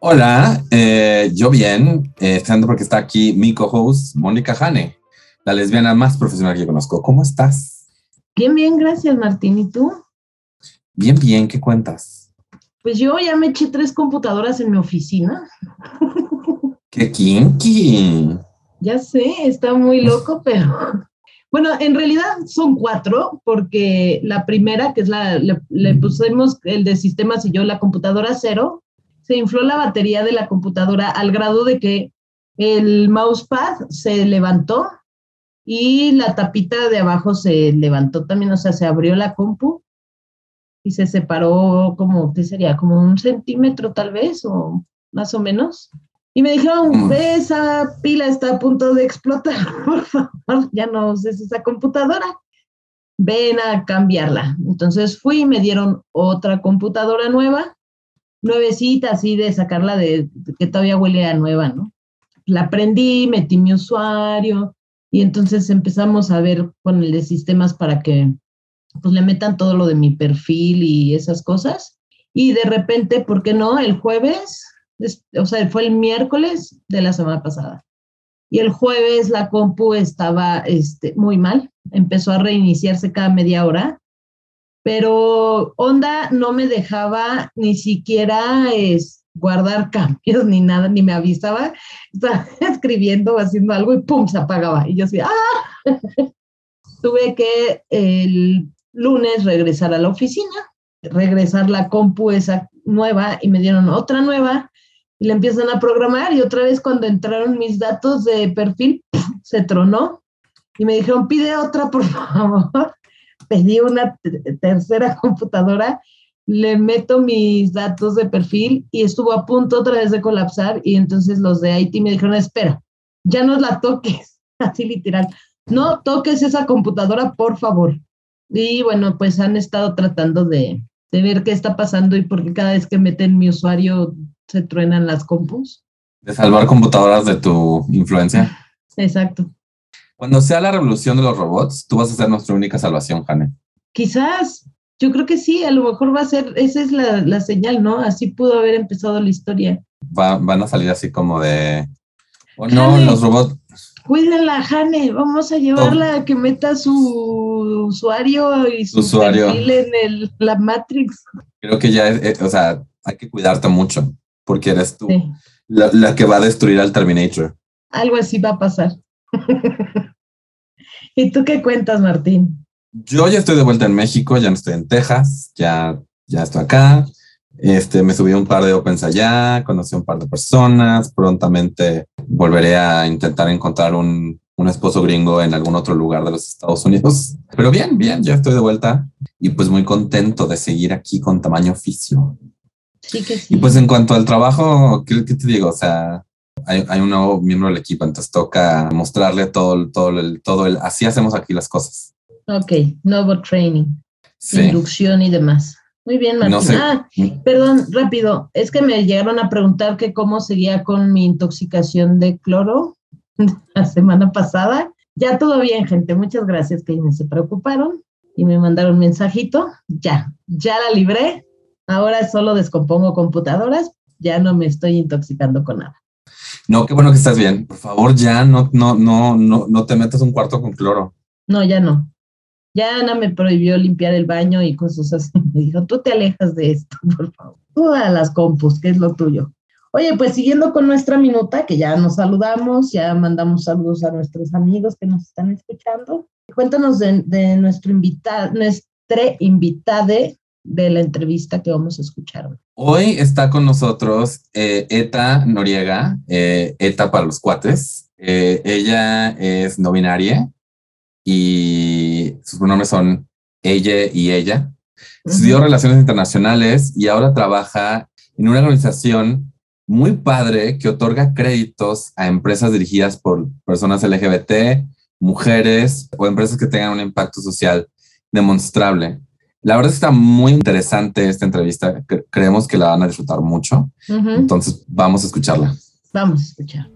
Hola, eh, yo bien, eh, estando porque está aquí mi co-host, Mónica Jane, la lesbiana más profesional que conozco. ¿Cómo estás? Bien, bien, gracias Martín. ¿Y tú? Bien, bien, ¿qué cuentas? Pues yo ya me eché tres computadoras en mi oficina. ¡Qué kinky! Ya sé, está muy loco, pero bueno, en realidad son cuatro, porque la primera, que es la, le, pusimos el de sistemas y yo la computadora cero, se infló la batería de la computadora al grado de que el mousepad se levantó y la tapita de abajo se levantó también, o sea, se abrió la compu y se separó como, ¿qué sería? Como un centímetro tal vez, o más o menos. Y me dijeron, mm. esa pila está a punto de explotar, por favor, ya no uses esa computadora, ven a cambiarla. Entonces fui y me dieron otra computadora nueva, nuevecita, así de sacarla de, que todavía huele a nueva, ¿no? La prendí, metí mi usuario y entonces empezamos a ver con el de sistemas para que pues le metan todo lo de mi perfil y esas cosas. Y de repente, ¿por qué no? El jueves o sea, fue el miércoles de la semana pasada. Y el jueves la compu estaba este, muy mal, empezó a reiniciarse cada media hora, pero Onda no me dejaba ni siquiera es, guardar cambios ni nada, ni me avisaba. Estaba escribiendo, haciendo algo y pum, se apagaba. Y yo así, ¡ah! Tuve que el lunes regresar a la oficina, regresar la compu esa nueva y me dieron otra nueva y le empiezan a programar y otra vez cuando entraron mis datos de perfil, se tronó y me dijeron, pide otra, por favor. Pedí una tercera computadora, le meto mis datos de perfil y estuvo a punto otra vez de colapsar y entonces los de IT me dijeron, espera, ya no la toques, así literal, no toques esa computadora, por favor. Y bueno, pues han estado tratando de, de ver qué está pasando y porque cada vez que meten mi usuario se truenan las compus. De salvar computadoras de tu influencia. Exacto. Cuando sea la revolución de los robots, tú vas a ser nuestra única salvación, Jane. Quizás, yo creo que sí, a lo mejor va a ser, esa es la, señal, ¿no? Así pudo haber empezado la historia. van a salir así como de, oh no, los robots. Cuídenla, Jane, vamos a llevarla a que meta su usuario y su usuario. en el, la Matrix. Creo que ya, es, o sea, hay que cuidarte mucho porque eres tú la, que va a destruir al Terminator. Algo así va a pasar. ¿Y tú qué cuentas, Martín? Yo ya estoy de vuelta en México, ya no estoy en Texas, ya, ya estoy acá. Este, me subí un par de opens allá, conocí un par de personas. Prontamente volveré a intentar encontrar un, un esposo gringo en algún otro lugar de los Estados Unidos. Pero bien, bien, ya estoy de vuelta y pues muy contento de seguir aquí con tamaño oficio. Y pues en cuanto al trabajo, ¿qué, te digo? O sea, hay, un nuevo miembro del equipo, entonces toca mostrarle todo, todo, el, todo el, así hacemos aquí las cosas. Ok, nuevo training, inducción y demás. Muy bien, Martín. Ah, perdón, rápido. Es que me llegaron a preguntar que cómo seguía con mi intoxicación de cloro la semana pasada. Ya todo bien, gente. Muchas gracias que se preocuparon y me mandaron un mensajito. Ya, ya la libré. Ahora solo descompongo computadoras, ya no me estoy intoxicando con nada. No, qué bueno que estás bien. Por favor, ya no, no, no, no, no te metas un cuarto con cloro. No, ya no. Ya Ana me prohibió limpiar el baño y cosas así. Me dijo, tú te alejas de esto, por favor. Todas las compus, que es lo tuyo. Oye, pues siguiendo con nuestra minuta, que ya nos saludamos, ya mandamos saludos a nuestros amigos que nos están escuchando. Cuéntanos de, de nuestro invitado, nuestra invitada de la entrevista que vamos a escuchar. Hoy está con nosotros eh, Eta Noriega, eh, Eta para los cuates. Eh, ella es no binaria y sus pronombres son ella y ella. Estudió relaciones internacionales y ahora trabaja en una organización muy padre que otorga créditos a empresas dirigidas por personas LGBT, mujeres o empresas que tengan un impacto social demostrable. La verdad está muy interesante esta entrevista. Creemos que la van a disfrutar mucho. Entonces vamos a escucharla. Vamos a escuchar.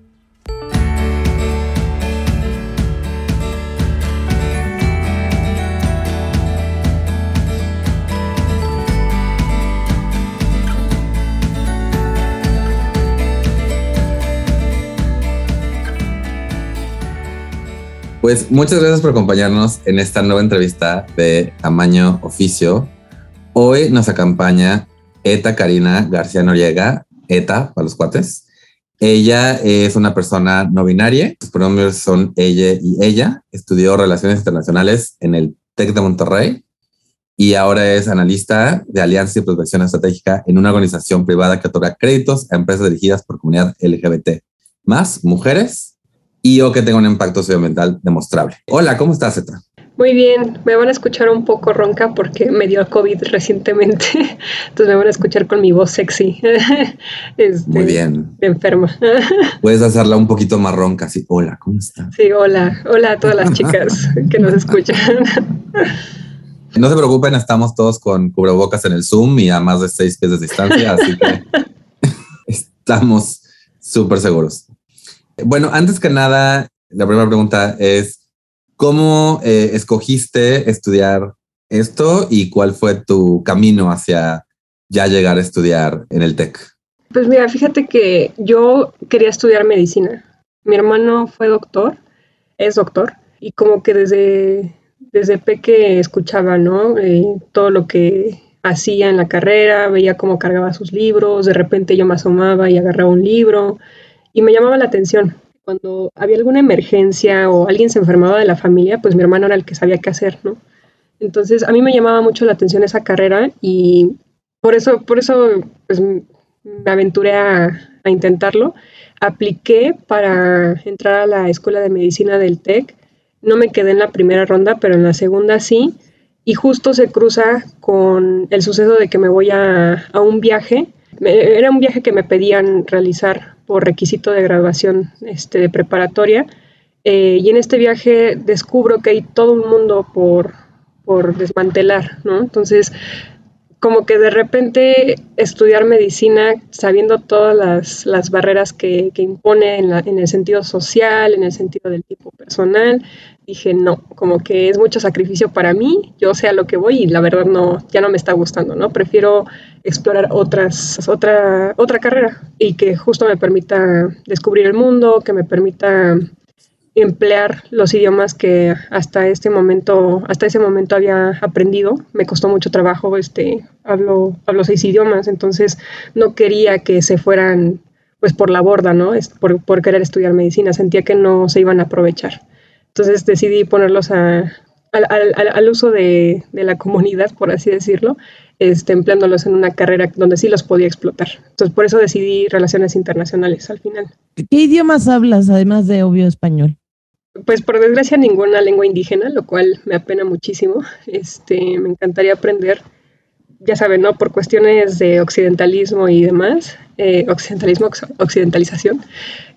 Pues muchas gracias por acompañarnos en esta nueva entrevista de Tamaño Oficio. Hoy nos acompaña Eta Karina García Noriega, Eta para los cuates. Ella es una persona no binaria, sus pronombres son ella y ella. Estudió Relaciones Internacionales en el TEC de Monterrey y ahora es analista de alianza y protección estratégica en una organización privada que otorga créditos a empresas dirigidas por comunidad LGBT, más mujeres y o que tenga un impacto socioambiental demostrable. Hola, ¿cómo estás, Zeta? Muy bien, me van a escuchar un poco ronca porque me dio COVID recientemente, entonces me van a escuchar con mi voz sexy. Este, Muy bien. enferma. Puedes hacerla un poquito más ronca, así, hola, ¿cómo estás? Sí, hola, hola a todas las chicas que nos escuchan. No se preocupen, estamos todos con cubrebocas en el Zoom y a más de seis pies de distancia, así que estamos súper seguros. Bueno, antes que nada, la primera pregunta es, ¿cómo eh, escogiste estudiar esto y cuál fue tu camino hacia ya llegar a estudiar en el TEC? Pues mira, fíjate que yo quería estudiar medicina. Mi hermano fue doctor, es doctor, y como que desde, desde peque escuchaba, ¿no? Eh, todo lo que hacía en la carrera, veía cómo cargaba sus libros, de repente yo me asomaba y agarraba un libro, y me llamaba la atención. Cuando había alguna emergencia o alguien se enfermaba de la familia, pues mi hermano era el que sabía qué hacer, ¿no? Entonces a mí me llamaba mucho la atención esa carrera y por eso, por eso pues, me aventuré a, intentarlo. Apliqué para entrar a la escuela de medicina del TEC. No me quedé en la primera ronda, pero en la segunda sí. Y justo se cruza con el suceso de que me voy a, a un viaje. Era un viaje que me pedían realizar por requisito de graduación este, de preparatoria. Eh, y en este viaje descubro que hay todo un mundo por, por desmantelar, ¿no? Entonces, como que de repente estudiar medicina sabiendo todas las, las barreras que, que impone en, la, en, el sentido social, en el sentido del tipo personal, dije no, como que es mucho sacrificio para mí, yo sé a lo que voy y la verdad no, ya no me está gustando, ¿no? Prefiero explorar otras, otra, otra carrera y que justo me permita descubrir el mundo, que me permita emplear los idiomas que hasta este momento, hasta ese momento había aprendido. Me costó mucho trabajo, este, hablo, hablo seis idiomas, entonces no quería que se fueran pues por la borda, ¿no? Por, por querer estudiar medicina, sentía que no se iban a aprovechar. Entonces decidí ponerlos a, al, uso de, la comunidad, por así decirlo, este, empleándolos en una carrera donde sí los podía explotar. Entonces, por eso decidí relaciones internacionales al final. ¿Qué idiomas hablas, además de obvio español? Pues por desgracia ninguna lengua indígena, lo cual me apena muchísimo. Este, me encantaría aprender, ya saben, ¿no? Por cuestiones de occidentalismo y demás, eh, occidentalismo, occidentalización,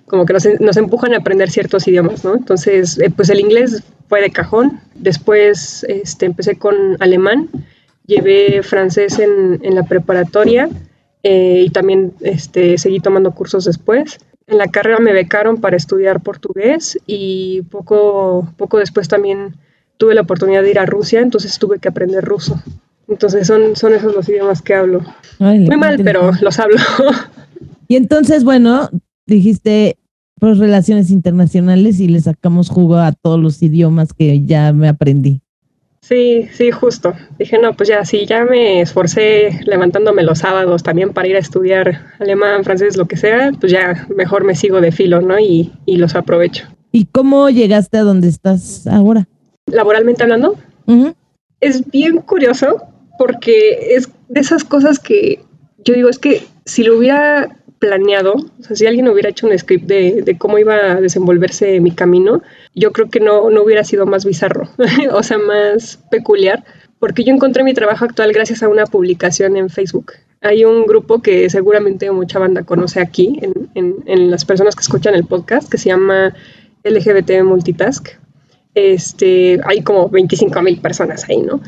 como que nos, empujan a aprender ciertos idiomas, ¿no? Entonces, eh, pues el inglés fue de cajón. Después este, empecé con alemán, llevé francés en, en la preparatoria eh, y también este, seguí tomando cursos después. En la carrera me becaron para estudiar portugués y poco, poco después también tuve la oportunidad de ir a Rusia, entonces tuve que aprender ruso. Entonces son, son esos los idiomas que hablo. Muy mal, pero los hablo. Y entonces, bueno, dijiste, por relaciones internacionales y le sacamos jugo a todos los idiomas que ya me aprendí. Sí, sí, justo. Dije, no, pues ya, sí, ya me esforcé levantándome los sábados también para ir a estudiar alemán, francés, lo que sea, pues ya mejor me sigo de filo, ¿no? Y, y los aprovecho. ¿Y cómo llegaste a donde estás ahora? Laboralmente hablando, es bien curioso porque es de esas cosas que yo digo, es que si lo hubiera planeado, o sea, si alguien hubiera hecho un script de, cómo iba a desenvolverse mi camino, yo creo que no, no hubiera sido más bizarro, o sea, más peculiar, porque yo encontré mi trabajo actual gracias a una publicación en Facebook. hay un grupo que seguramente mucha banda conoce aquí, en, las personas que escuchan el podcast, que se llama LGBT Multitask. Este, hay como 25 mil personas ahí, ¿no?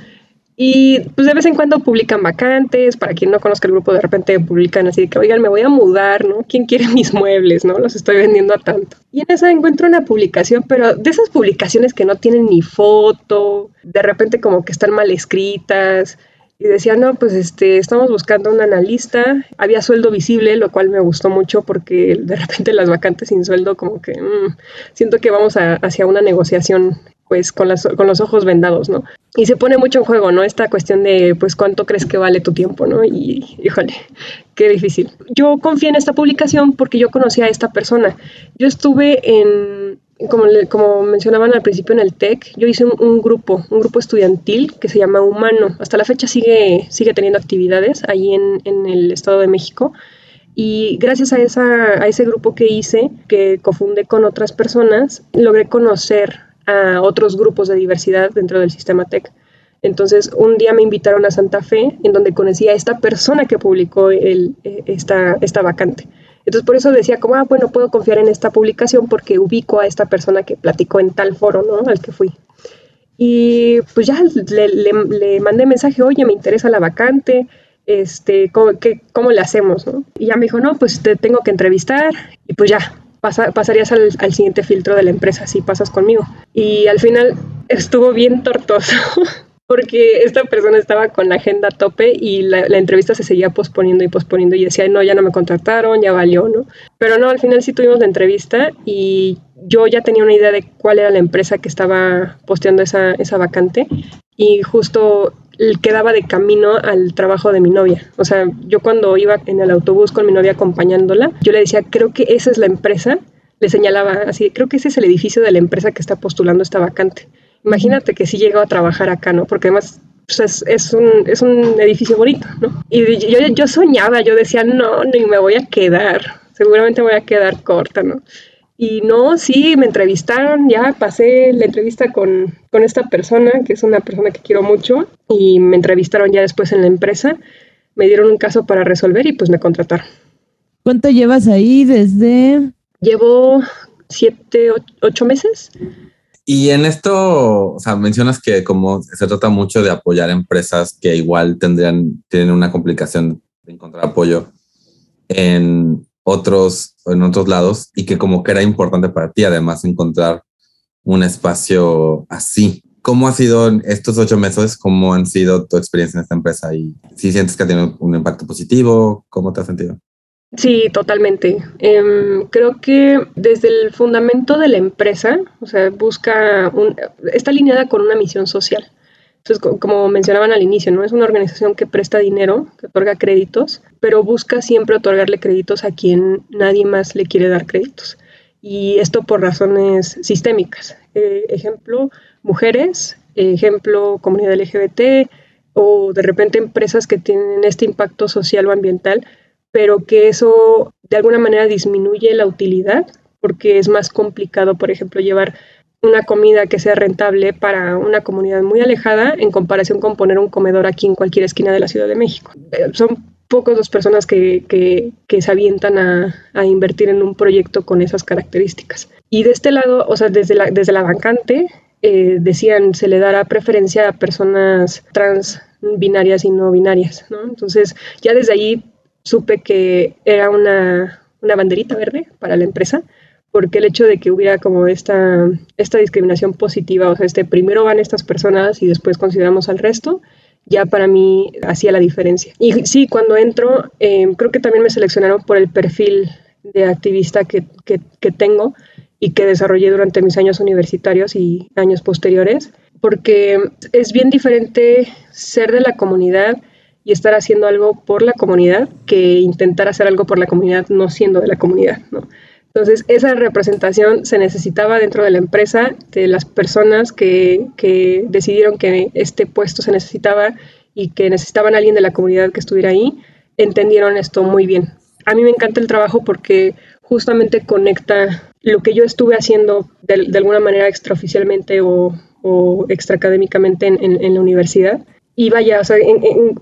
Y pues de vez en cuando publican vacantes, para quien no conozca el grupo, de repente publican así de que, oigan, me voy a mudar, ¿no? ¿Quién quiere mis muebles, no? Los estoy vendiendo a tanto. Y en esa encuentro una publicación, pero de esas publicaciones que no tienen ni foto, de repente como que están mal escritas, y decía, no, pues este, estamos buscando un analista, había sueldo visible, lo cual me gustó mucho porque de repente las vacantes sin sueldo como que mm, siento que vamos hacia una negociación pues con, las, con los ojos vendados, ¿no? Y se pone mucho en juego, ¿no? Esta cuestión de, pues, cuánto crees que vale tu tiempo, ¿no? Y, híjole, qué difícil. Yo confié en esta publicación porque yo conocí a esta persona. Yo estuve en, como, como mencionaban al principio en el TEC, yo hice un, grupo, un grupo estudiantil que se llama Humano. Hasta la fecha sigue, sigue teniendo actividades ahí en, en el Estado de México. Y gracias a, esa, a ese grupo que hice, que cofundé con otras personas, logré conocer a otros grupos de diversidad dentro del sistema TEC. Entonces, un día me invitaron a Santa Fe, en donde conocí a esta persona que publicó el, eh, esta, esta vacante. Entonces por eso decía como, ah, bueno, puedo confiar en esta publicación porque ubico a esta persona que platicó en tal foro, ¿no? Al que fui. Y pues ya le, le, mandé mensaje, oye, me interesa la vacante, este, ¿cómo, qué, ¿cómo le hacemos? ¿no? Y ya me dijo, no, pues te tengo que entrevistar y pues ya, pasarías al, siguiente filtro de la empresa si pasas conmigo. Y al final estuvo bien tortoso. porque esta persona estaba con la agenda a tope y la, entrevista se seguía posponiendo y posponiendo y decía, no, ya no me contrataron, ya valió, ¿no? Pero no, al final sí tuvimos la entrevista y yo ya tenía una idea de cuál era la empresa que estaba posteando esa, esa vacante y justo quedaba de camino al trabajo de mi novia. O sea, yo cuando iba en el autobús con mi novia acompañándola, yo le decía, creo que esa es la empresa, le señalaba así, creo que ese es el edificio de la empresa que está postulando esta vacante. Imagínate que sí llegó a trabajar acá, ¿no? Porque además pues, es, un, es un edificio bonito, ¿no? Y yo, yo soñaba, yo decía, no, ni me voy a quedar, seguramente voy a quedar corta, ¿no? Y no, sí, me entrevistaron, ya pasé la entrevista con, con, esta persona, que es una persona que quiero mucho, y me entrevistaron ya después en la empresa, me dieron un caso para resolver y pues me contrataron. ¿Cuánto llevas ahí desde? Llevo siete, ocho meses. Y en esto, o sea, mencionas que como se trata mucho de apoyar empresas que igual tendrían, tienen una complicación de encontrar apoyo en otros, en otros lados y que como que era importante para ti además encontrar un espacio así. ¿Cómo ha sido estos ocho meses? ¿Cómo han sido tu experiencia en esta empresa? ¿Y si sientes que ha tenido un impacto positivo? ¿Cómo te has sentido? Sí, totalmente. Em, creo que desde el fundamento de la empresa, o sea, busca, un, está alineada con una misión social. Entonces, como mencionaban al inicio, ¿no? Es una organización que presta dinero, que otorga créditos, pero busca siempre otorgarle créditos a quien nadie más le quiere dar créditos. Y esto por razones sistémicas. Eh, ejemplo, mujeres, ejemplo, comunidad LGBT, o de repente empresas que tienen este impacto social o ambiental pero que eso de alguna manera disminuye la utilidad porque es más complicado, por ejemplo, llevar una comida que sea rentable para una comunidad muy alejada en comparación con poner un comedor aquí en cualquier esquina de la Ciudad de México. Eh, son pocas las personas que, que, se avientan a, a, invertir en un proyecto con esas características. Y de este lado, o sea, desde la, desde la bancante, eh, decían, se le dará preferencia a personas trans binarias y no binarias, ¿no? Entonces, ya desde ahí supe que era una, una banderita verde para la empresa, porque el hecho de que hubiera como esta, esta discriminación positiva, o sea, este primero van estas personas y después consideramos al resto, ya para mí hacía la diferencia. Y sí, cuando entro, em, creo que también me seleccionaron por el perfil de activista que, que, que, tengo y que desarrollé durante mis años universitarios y años posteriores, porque es bien diferente ser de la comunidad y estar haciendo algo por la comunidad que intentar hacer algo por la comunidad no siendo de la comunidad, ¿no? Entonces, esa representación se necesitaba dentro de la empresa, de las personas que, que decidieron que este puesto se necesitaba y que necesitaban a alguien de la comunidad que estuviera ahí, entendieron esto muy bien. A mí me encanta el trabajo porque justamente conecta lo que yo estuve haciendo de, alguna manera extraoficialmente o, o extraacadémicamente en, en, en la universidad y vaya, o sea,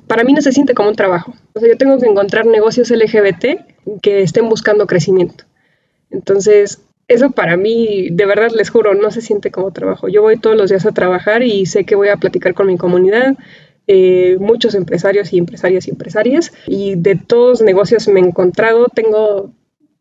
para mí no se siente como un trabajo. O sea, yo tengo que encontrar negocios LGBT que estén buscando crecimiento. Entonces, eso para mí, de verdad les juro, no se siente como trabajo. Yo voy todos los días a trabajar y sé que voy a platicar con mi comunidad, eh, muchos empresarios y empresarias y empresarias, y de todos negocios me he encontrado, tengo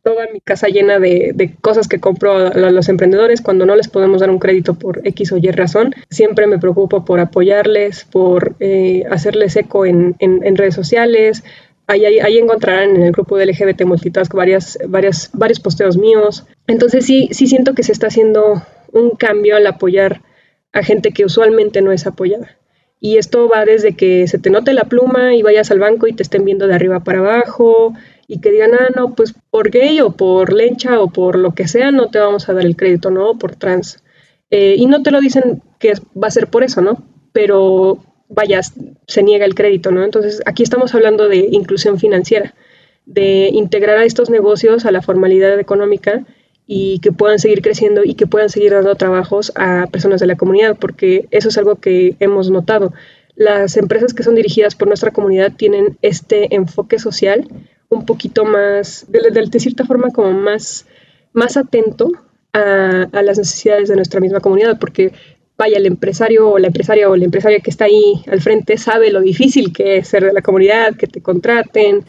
toda mi casa llena de, cosas que compro a, los emprendedores cuando no les podemos dar un crédito por X o Y razón. Siempre me preocupo por apoyarles, por eh, hacerles eco en, redes sociales. Ahí, ahí, encontrarán en el grupo de LGBT Multitask varias, varias, varios posteos míos. Entonces sí, sí siento que se está haciendo un cambio al apoyar a gente que usualmente no es apoyada. Y esto va desde que se te note la pluma y vayas al banco y te estén viendo de arriba para abajo, y que digan, ah, no, pues por gay o por lencha o por lo que sea, no te vamos a dar el crédito, ¿no? Por trans. Eh, y no te lo dicen que va a ser por eso, ¿no? Pero vaya, se niega el crédito, ¿no? Entonces, aquí estamos hablando de inclusión financiera, de integrar a estos negocios a la formalidad económica y que puedan seguir creciendo y que puedan seguir dando trabajos a personas de la comunidad, porque eso es algo que hemos notado. Las empresas que son dirigidas por nuestra comunidad tienen este enfoque social un poquito más, de, cierta forma, como más, más atento a, las necesidades de nuestra misma comunidad, porque vaya, el empresario o la empresaria o la empresaria que está ahí al frente sabe lo difícil que es ser de la comunidad, que te contraten,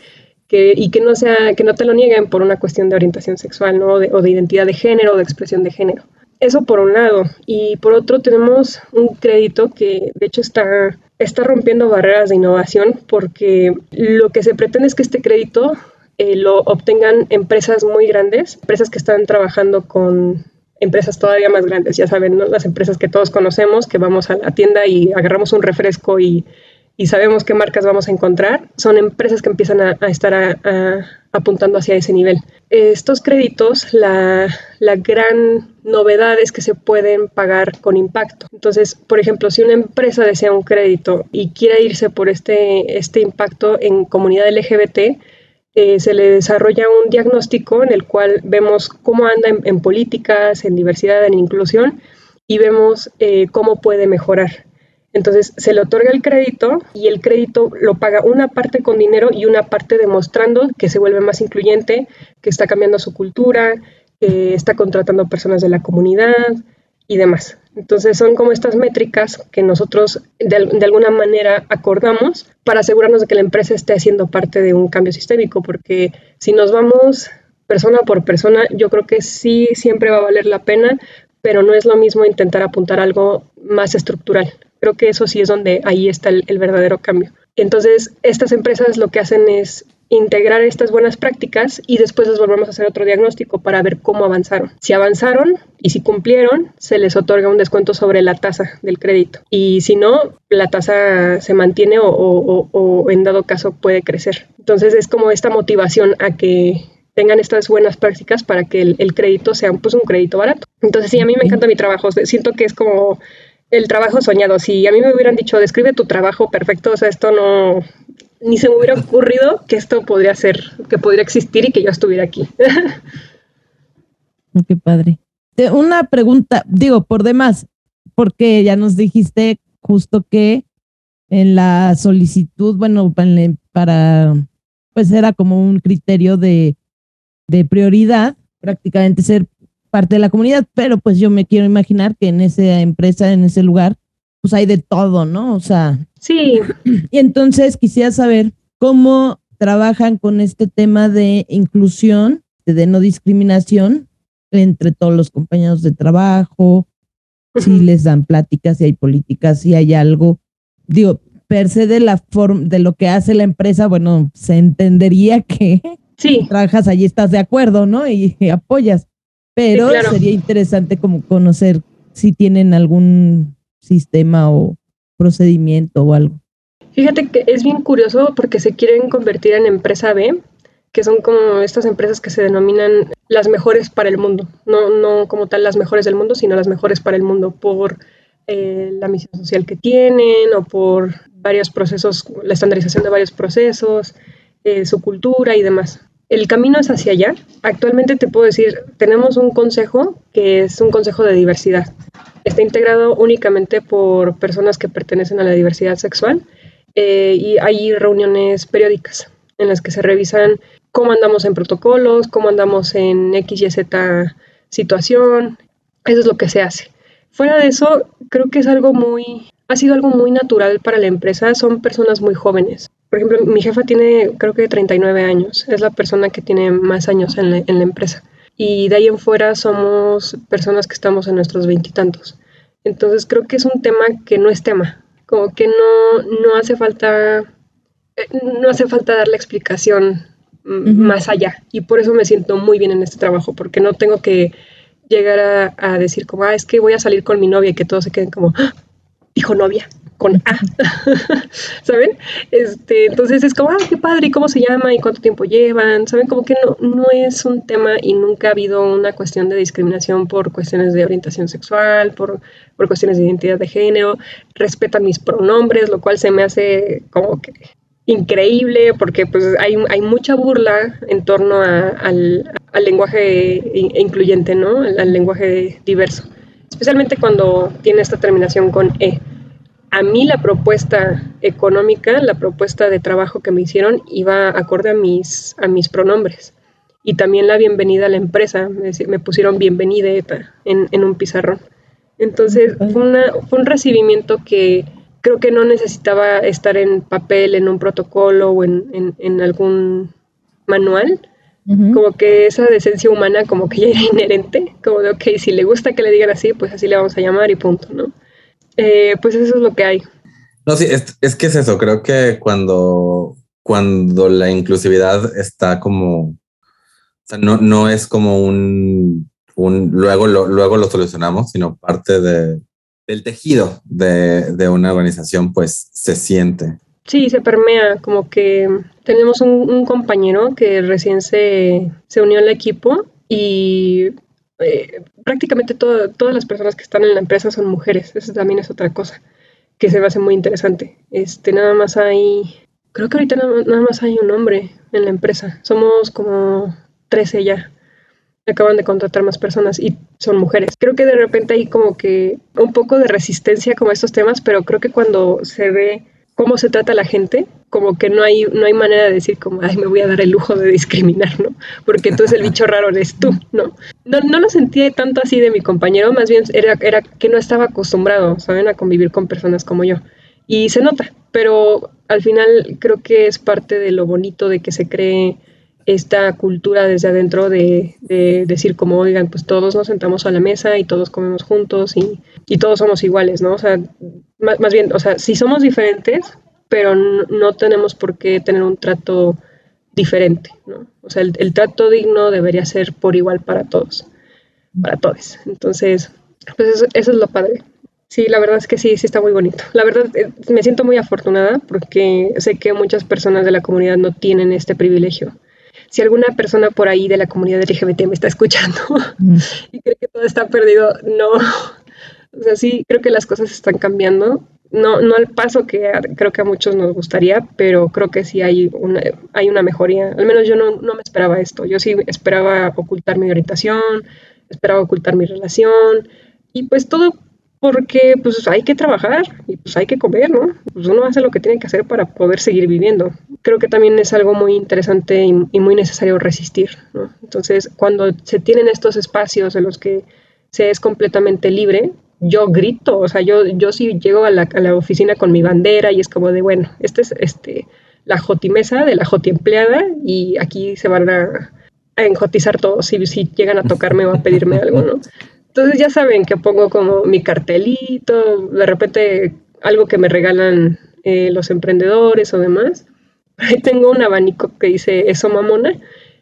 que, y que no, sea, que no te lo nieguen por una cuestión de orientación sexual ¿no? o de identidad de género o de expresión de género. Eso por un lado. Y por otro tenemos un crédito que de hecho está está rompiendo barreras de innovación porque lo que se pretende es que este crédito eh, lo obtengan empresas muy grandes, empresas que están trabajando con empresas todavía más grandes, ya saben, las empresas que todos conocemos, que vamos a la tienda y agarramos un refresco y sabemos qué marcas vamos a encontrar, son empresas que empiezan a, estar apuntando hacia ese nivel. Estos créditos, la, gran novedad es que se pueden pagar con impacto. Entonces, por ejemplo, si una empresa desea un crédito y quiere irse por este, este impacto en comunidad LGBT, eh, se le desarrolla un diagnóstico en el cual vemos cómo anda en, políticas, en diversidad, en inclusión y vemos eh, cómo puede mejorar. Entonces se le otorga el crédito y el crédito lo paga una parte con dinero y una parte demostrando que se vuelve más incluyente, que está cambiando su cultura, que está contratando personas de la comunidad y demás. Entonces son como estas métricas que nosotros de, alguna manera acordamos para asegurarnos de que la empresa esté haciendo parte de un cambio sistémico, porque si nos vamos persona por persona, yo creo que sí siempre va a valer la pena, pero no es lo mismo intentar apuntar algo más estructural. Creo que eso sí es donde ahí está el, verdadero cambio. Entonces, estas empresas lo que hacen es integrar estas buenas prácticas y después les volvemos a hacer otro diagnóstico para ver cómo avanzaron. Si avanzaron y si cumplieron, se les otorga un descuento sobre la tasa del crédito. Y si no, la tasa se mantiene o, en dado caso puede crecer. Entonces es como esta motivación a que tengan estas buenas prácticas para que el, crédito sea pues, un crédito barato. Entonces sí, a mí me encanta mi trabajo. Siento que es como el trabajo soñado. Si a mí me hubieran dicho, describe tu trabajo perfecto, o sea, esto no, ni se me hubiera ocurrido que esto podría ser, que podría existir y que yo estuviera aquí. Qué padre. Una pregunta, digo, por demás, porque ya nos dijiste justo que en la solicitud, bueno, para, pues era como un criterio de, de prioridad, prácticamente ser parte de la comunidad, pero pues yo me quiero imaginar que en esa empresa, en ese lugar, pues hay de todo, ¿no? O sea. Sí. Y entonces quisiera saber cómo trabajan con este tema de inclusión, de no discriminación entre todos los compañeros de trabajo, si les dan pláticas, si hay políticas, si hay algo. Digo, per se de la forma, de lo que hace la empresa, bueno, se entendería que sí. trabajas allí, estás de acuerdo, ¿no? y apoyas. Pero sería interesante como conocer si tienen algún sistema o procedimiento o algo. Fíjate que es bien curioso porque se quieren convertir en empresa B, que son como estas empresas que se denominan las mejores para el mundo, no, no como tal las mejores del mundo, sino las mejores para el mundo por eh, la misión social que tienen o por varios procesos, la estandarización de varios procesos, eh, su cultura y demás el camino es hacia allá. Actualmente te puedo decir, tenemos un consejo que es un consejo de diversidad. Está integrado únicamente por personas que pertenecen a la diversidad sexual eh, y hay reuniones periódicas en las que se revisan cómo andamos en protocolos, cómo andamos en X, Y, Z situación. Eso es lo que se hace. Fuera de eso, creo que es algo muy, ha sido algo muy natural para la empresa. Son personas muy jóvenes. Por ejemplo, mi jefa tiene creo que 39 años. Es la persona que tiene más años en la, en la empresa. Y de ahí en fuera somos personas que estamos en nuestros veintitantos. Entonces creo que es un tema que no es tema. Como que no, no hace falta eh, no hace falta dar la explicación más allá. Y por eso me siento muy bien en este trabajo, porque no tengo que llegar a, decir como, ah, es que voy a salir con mi novia y que todos se queden como, ¡Ah! dijo novia, con A, ¿saben? Este, entonces es como, ah, qué padre, ¿y cómo se llama? ¿Y cuánto tiempo llevan? ¿Saben? Como que no, no es un tema y nunca ha habido una cuestión de discriminación por cuestiones de orientación sexual, por, por cuestiones de identidad de género, respetan mis pronombres, lo cual se me hace como que increíble porque pues hay, hay mucha burla en torno al, lenguaje incluyente, ¿no? Al, lenguaje diverso, especialmente cuando tiene esta terminación con E. A mí la propuesta económica, la propuesta de trabajo que me hicieron iba acorde a mis, a mis pronombres. Y también la bienvenida a la empresa, me, pusieron bienvenida en, en un pizarrón. Entonces fue, una, fue un recibimiento que creo que no necesitaba estar en papel, en un protocolo o en, en, algún manual. Como que esa decencia humana como que ya era inherente, como de, ok, si le gusta que le digan así, pues así le vamos a llamar y punto, ¿no? Eh, pues eso es lo que hay. No, sí, es, es, que es eso, creo que cuando, cuando la inclusividad está como, o sea, no, no es como un, un luego, lo, luego lo solucionamos, sino parte de, el tejido de, una organización pues se siente. Sí, se permea, como que tenemos un, compañero que recién se, unió al equipo y eh, prácticamente todas las personas que están en la empresa son mujeres, eso también es otra cosa que se me hace muy interesante. Este, nada más hay, creo que ahorita nada, nada más hay un hombre en la empresa, somos como 13 ya acaban de contratar más personas y son mujeres. Creo que de repente hay como que un poco de resistencia como a estos temas, pero creo que cuando se ve cómo se trata la gente, como que no hay, no hay manera de decir como, ay, me voy a dar el lujo de discriminar, ¿no? Porque entonces el bicho raro eres tú, ¿no? No, no lo sentí tanto así de mi compañero, más bien era, era que no estaba acostumbrado, ¿saben?, a convivir con personas como yo. Y se nota, pero al final creo que es parte de lo bonito de que se cree esta cultura desde adentro de, decir como, oigan, pues todos nos sentamos a la mesa y todos comemos juntos y, todos somos iguales, ¿no? O sea, más, bien, o sea, sí somos diferentes, pero no, tenemos por qué tener un trato diferente, ¿no? O sea, el, trato digno debería ser por igual para todos, para todos. Entonces, pues eso, eso es lo padre. Sí, la verdad es que sí, sí está muy bonito. La verdad, eh, me siento muy afortunada porque sé que muchas personas de la comunidad no tienen este privilegio si alguna persona por ahí de la comunidad LGBT me está escuchando y cree que todo está perdido, no. O sea, sí, creo que las cosas están cambiando. No, no al paso que creo que a muchos nos gustaría, pero creo que sí hay una, hay una mejoría. Al menos yo no, no me esperaba esto. Yo sí esperaba ocultar mi orientación, esperaba ocultar mi relación. Y pues todo porque pues hay que trabajar y pues hay que comer, ¿no? Pues uno hace lo que tiene que hacer para poder seguir viviendo. Creo que también es algo muy interesante y, muy necesario resistir, ¿no? Entonces, cuando se tienen estos espacios en los que se es completamente libre, yo grito, o sea, yo, yo sí llego a la, a la oficina con mi bandera y es como de, bueno, esta es este, la jotimesa de la joti empleada y aquí se van a, a enjotizar todos si, si llegan a tocarme o a pedirme algo, ¿no? Entonces ya saben que pongo como mi cartelito, de repente algo que me regalan eh, los emprendedores o demás. Ahí tengo un abanico que dice eso mamona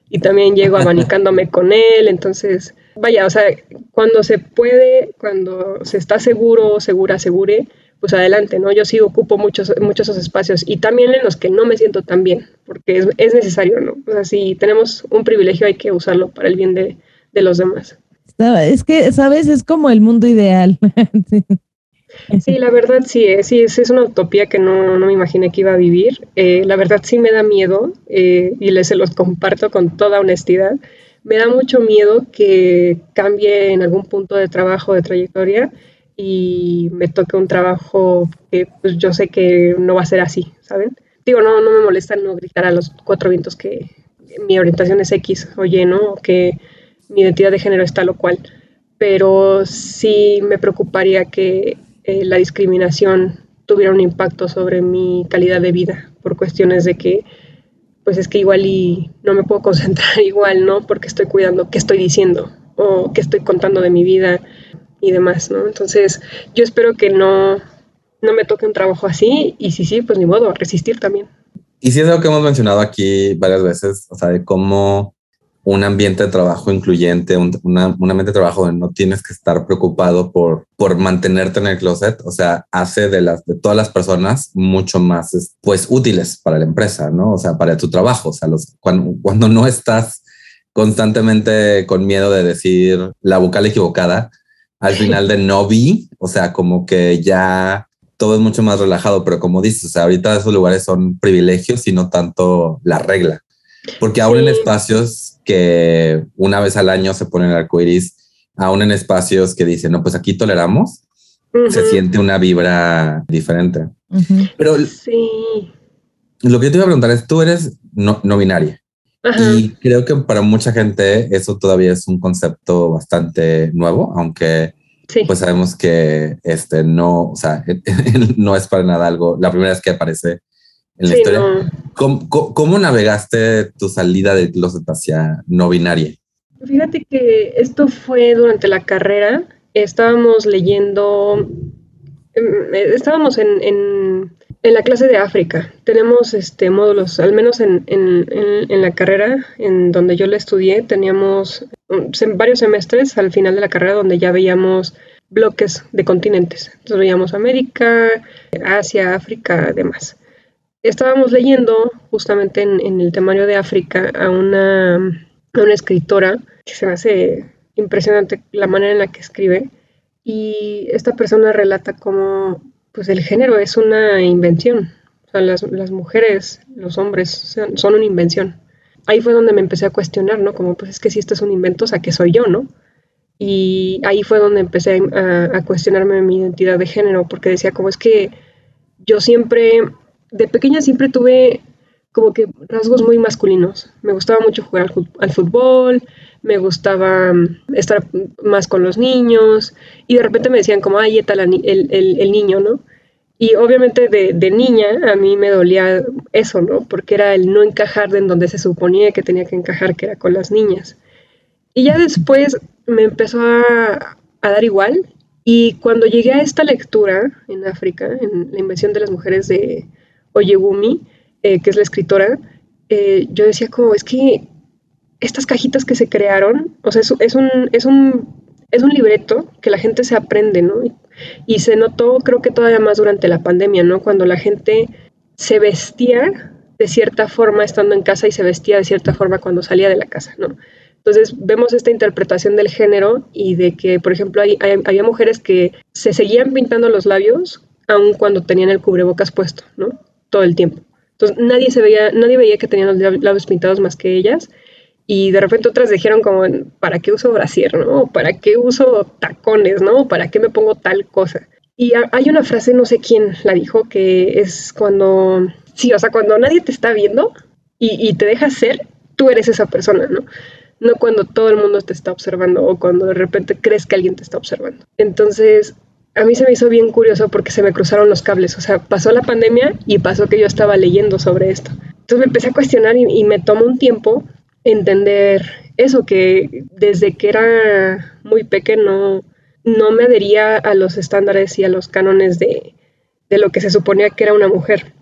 y también llego abanicándome con él. Entonces, vaya, o sea, cuando se puede, cuando se está seguro, segura, segure, pues adelante, ¿no? Yo sí ocupo muchos, muchos esos espacios y también en los que no me siento tan bien, porque es, es necesario, ¿no? O sea, si tenemos un privilegio hay que usarlo para el bien de, de los demás. Es que, ¿sabes? Es como el mundo ideal. sí. la verdad sí, eh, sí es, una utopía que no, me imaginé que iba a vivir. Eh, la verdad sí me da miedo eh, y les se los comparto con toda honestidad. Me da mucho miedo que cambie en algún punto de trabajo, de trayectoria y me toque un trabajo que pues, yo sé que no va a ser así, ¿saben? Digo, no, no me molesta no gritar a los cuatro vientos que mi orientación es X o Y, ¿no? Que mi identidad de género está lo cual, pero sí me preocuparía que eh, la discriminación tuviera un impacto sobre mi calidad de vida por cuestiones de que pues es que igual y no me puedo concentrar igual, ¿no? Porque estoy cuidando qué estoy diciendo o qué estoy contando de mi vida y demás, ¿no? Entonces, yo espero que no, no me toque un trabajo así y si sí, pues ni modo, resistir también. Y sí es algo que hemos mencionado aquí varias veces, o sea, de cómo un ambiente de trabajo incluyente, un, ambiente de trabajo donde no tienes que estar preocupado por, por mantenerte en el closet, o sea, hace de las de todas las personas mucho más pues útiles para la empresa, ¿no? O sea, para tu trabajo, o sea, los, cuando, cuando no estás constantemente con miedo de decir la vocal equivocada al final de no vi, o sea, como que ya todo es mucho más relajado, pero como dices, o sea, ahorita esos lugares son privilegios y no tanto la regla. Porque aún en espacios que una vez al año se ponen el arco iris, aún en espacios que dicen, no, pues aquí toleramos, se siente una vibra diferente. Pero sí. lo que yo te iba a preguntar es, tú eres no, no binaria. Y creo que para mucha gente eso todavía es un concepto bastante nuevo, aunque pues sabemos que este no, o sea, no es para nada algo, la primera vez que aparece en la historia. ¿Cómo, navegaste tu salida de closet hacia no binaria? Fíjate que esto fue durante la carrera. Estábamos leyendo, em, estábamos en, en, en la clase de África. Tenemos este módulos, al menos en, en, la carrera en donde yo la estudié, teníamos um, varios semestres al final de la carrera donde ya veíamos bloques de continentes. Entonces veíamos América, Asia, África, demás estábamos leyendo justamente en, el temario de África a una, una escritora que se me hace impresionante la manera en la que escribe y esta persona relata cómo pues el género es una invención. O sea, las, las mujeres, los hombres son una invención. Ahí fue donde me empecé a cuestionar, ¿no? Como pues es que si esto es un invento, o sea, ¿qué soy yo, no? Y ahí fue donde empecé a, a cuestionarme mi identidad de género, porque decía, como es que yo siempre de pequeña siempre tuve como que rasgos muy masculinos. Me gustaba mucho jugar al, fútbol, me gustaba mm, estar más con los niños y de repente me decían como, ay, tal el, el, niño, ¿no? Y obviamente de, de, niña a mí me dolía eso, ¿no? Porque era el no encajar en donde se suponía que tenía que encajar, que era con las niñas. Y ya después me empezó a, a dar igual y cuando llegué a esta lectura en África, en la invención de las mujeres de, Oyegumi, eh, que es la escritora, eh, yo decía como, es que estas cajitas que se crearon, o sea, es, un, es, un, es un libreto que la gente se aprende, ¿no? Y, se notó, creo que todavía más durante la pandemia, ¿no? Cuando la gente se vestía de cierta forma estando en casa y se vestía de cierta forma cuando salía de la casa, ¿no? Entonces vemos esta interpretación del género y de que, por ejemplo, había mujeres que se seguían pintando los labios aun cuando tenían el cubrebocas puesto, ¿no? Todo el tiempo. Entonces nadie se veía, nadie veía que tenían los labios pintados más que ellas. Y de repente otras dijeron como, ¿para qué uso brasier, no? ¿Para qué uso tacones, no? ¿Para qué me pongo tal cosa? Y hay una frase, no sé quién la dijo, que es cuando, sí, o sea, cuando nadie te está viendo y, y te dejas ser, tú eres esa persona, ¿no? No cuando todo el mundo te está observando o cuando de repente crees que alguien te está observando. Entonces, a mí se me hizo bien curioso porque se me cruzaron los cables. O sea, pasó la pandemia y pasó que yo estaba leyendo sobre esto. Entonces me empecé a cuestionar y, me tomó un tiempo entender eso, que desde que era muy pequeño no me adhería a los estándares y a los cánones de, de lo que se suponía que era una mujer.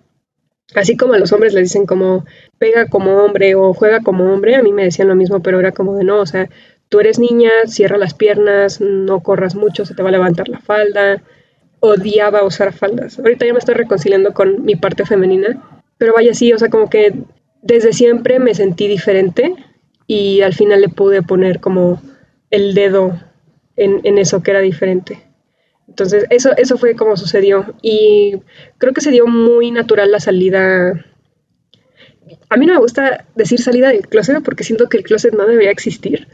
Así como a los hombres les dicen como pega como hombre o juega como hombre, a mí me decían lo mismo, pero era como de no, o sea, tú eres niña, cierra las piernas, no corras mucho, se te va a levantar la falda. Odiaba usar faldas. Ahorita ya me estoy reconciliando con mi parte femenina, pero vaya, sí, o sea, como que desde siempre me sentí diferente y al final le pude poner como el dedo en, eso que era diferente. Entonces, eso, eso fue como sucedió. Y creo que se dio muy natural la salida. A mí no me gusta decir salida del closet porque siento que el closet no debería existir.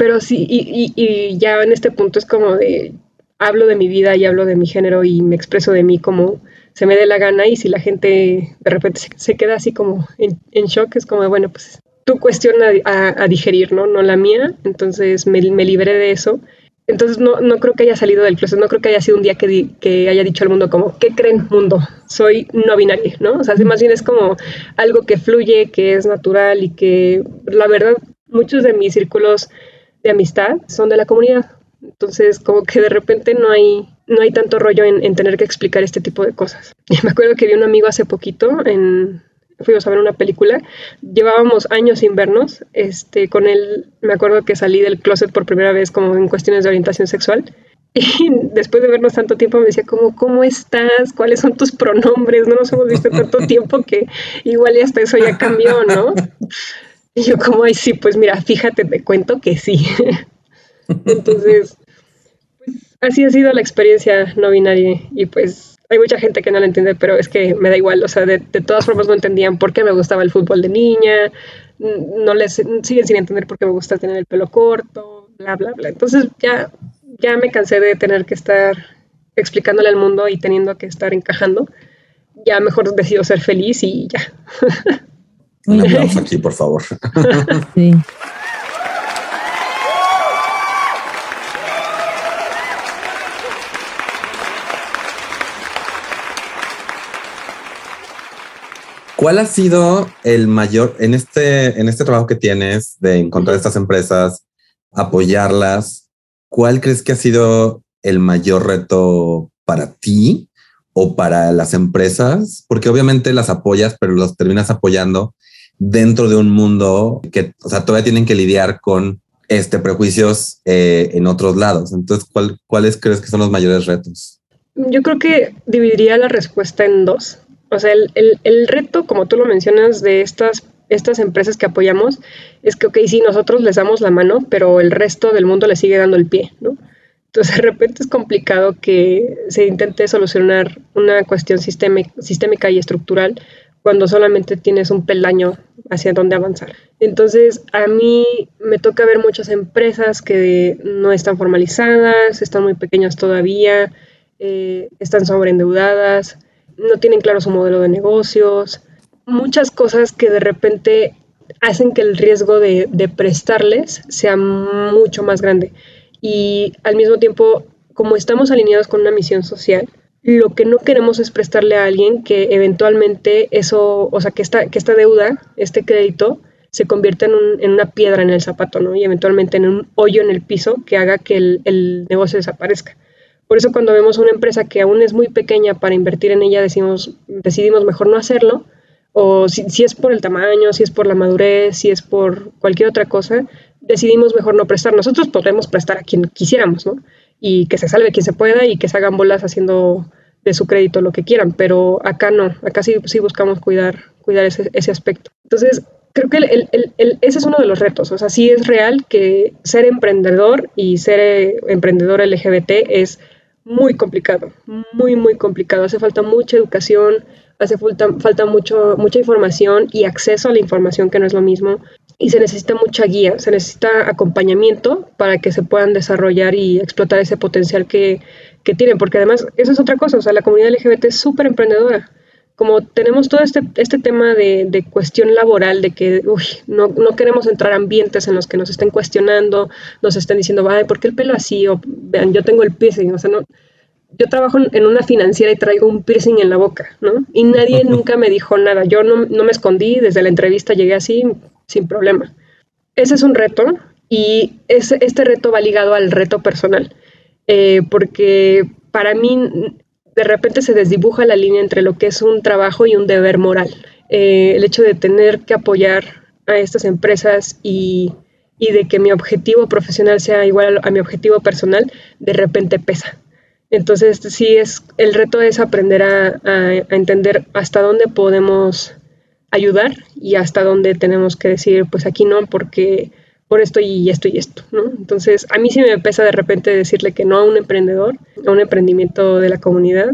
Pero sí, y, y, ya en este punto es como de, hablo de mi vida y hablo de mi género y me expreso de mí como se me dé la gana y si la gente de repente se, queda así como en, shock, es como, bueno, pues tu cuestión a, digerir, ¿no? No la mía, entonces me, me libré de eso. Entonces no, no, creo que haya salido del closet, no creo que haya sido un día que, que haya dicho al mundo como, ¿qué creen mundo? Soy no binaria, ¿no? O sea, más bien es como algo que fluye, que es natural y que la verdad muchos de mis círculos de amistad son de la comunidad. Entonces como que de repente no hay, no hay tanto rollo en, en tener que explicar este tipo de cosas. Y me acuerdo que vi un amigo hace poquito en, fuimos a ver una película, llevábamos años sin vernos, este, con él me acuerdo que salí del closet por primera vez como en cuestiones de orientación sexual, y después de vernos tanto tiempo me decía como, ¿cómo estás? ¿Cuáles son tus pronombres? No nos hemos visto tanto tiempo que igual y hasta eso ya cambió, ¿no? Y yo como, ay, sí, pues mira, fíjate, te cuento que sí. Entonces, pues así ha sido la experiencia no binaria y pues hay mucha gente que no lo entiende, pero es que me da igual, o sea, de, todas formas no entendían por qué me gustaba el fútbol de niña, no les siguen sin entender por qué me gusta tener el pelo corto, bla, bla, bla. Entonces ya, ya me cansé de tener que estar explicándole al mundo y teniendo que estar encajando. Ya mejor decido ser feliz y ya. Un aplauso aquí, por favor. Sí. ¿Cuál ha sido el mayor en este, en este trabajo que tienes de encontrar estas empresas, apoyarlas? ¿Cuál crees que ha sido el mayor reto para ti o para las empresas? Porque obviamente las apoyas, pero los terminas apoyando dentro de un mundo que, o sea, todavía tienen que lidiar con este prejuicios eh, en otros lados. Entonces, ¿cuáles crees que son los mayores retos? Yo creo que dividiría la respuesta en dos. O sea, el, el, reto, como tú lo mencionas, de estas, estas empresas que apoyamos es que, ok, sí, nosotros les damos la mano, pero el resto del mundo le sigue dando el pie, ¿no? Entonces, de repente es complicado que se intente solucionar una cuestión sistémica y estructural cuando solamente tienes un peldaño hacia dónde avanzar. Entonces, a mí me toca ver muchas empresas que no están formalizadas, están muy pequeñas todavía, eh, están sobreendeudadas, no tienen claro su modelo de negocios, muchas cosas que de repente hacen que el riesgo de, prestarles sea mucho más grande. Y al mismo tiempo, como estamos alineados con una misión social, lo que no queremos es prestarle a alguien que eventualmente eso, o sea, que esta, que esta deuda, este crédito, se convierta en, en, una piedra en el zapato, ¿no? Y eventualmente en un hoyo en el piso que haga que el, el negocio desaparezca. Por eso cuando vemos una empresa que aún es muy pequeña para invertir en ella, decimos, decidimos mejor no hacerlo, o si, es por el tamaño, si es por la madurez, si es por cualquier otra cosa, decidimos mejor no prestar. Nosotros podremos prestar a quien quisiéramos, ¿no? Y que se salve quien se pueda y que se hagan bolas haciendo de su crédito lo que quieran, pero acá no, acá sí, sí buscamos cuidar, cuidar ese, ese aspecto. Entonces, creo que el, ese es uno de los retos, o sea, sí es real que ser emprendedor y ser eh, emprendedor LGBT es muy complicado, muy, muy complicado. Hace falta mucha educación, hace falta, falta mucho, mucha información y acceso a la información, que no es lo mismo. Y se necesita mucha guía, se necesita acompañamiento para que se puedan desarrollar y explotar ese potencial que, que tienen, porque además eso es otra cosa, o sea, la comunidad LGBT es súper emprendedora como tenemos todo este, este tema de, de cuestión laboral, de que uy, no, no, queremos entrar a ambientes en los que nos estén cuestionando, nos estén diciendo, ay, ¿por qué el pelo así? O vean, yo tengo el piercing, o sea, no, yo trabajo en una financiera y traigo un piercing en la boca, ¿no? Y nadie nunca me dijo nada, yo no, no me escondí, desde la entrevista llegué así, sin problema. Ese es un reto y ese, este reto va ligado al reto personal, eh, porque para mí de repente se desdibuja la línea entre lo que es un trabajo y un deber moral. Eh, el hecho de tener que apoyar a estas empresas y, de que mi objetivo profesional sea igual a, mi objetivo personal, de repente pesa. Entonces, sí, es, el reto es aprender a, entender hasta dónde podemos ayudar y hasta dónde tenemos que decir, pues aquí no, porque por esto y esto y esto, ¿no? Entonces, a mí sí me pesa de repente decirle que no a un emprendedor, a un emprendimiento de la comunidad,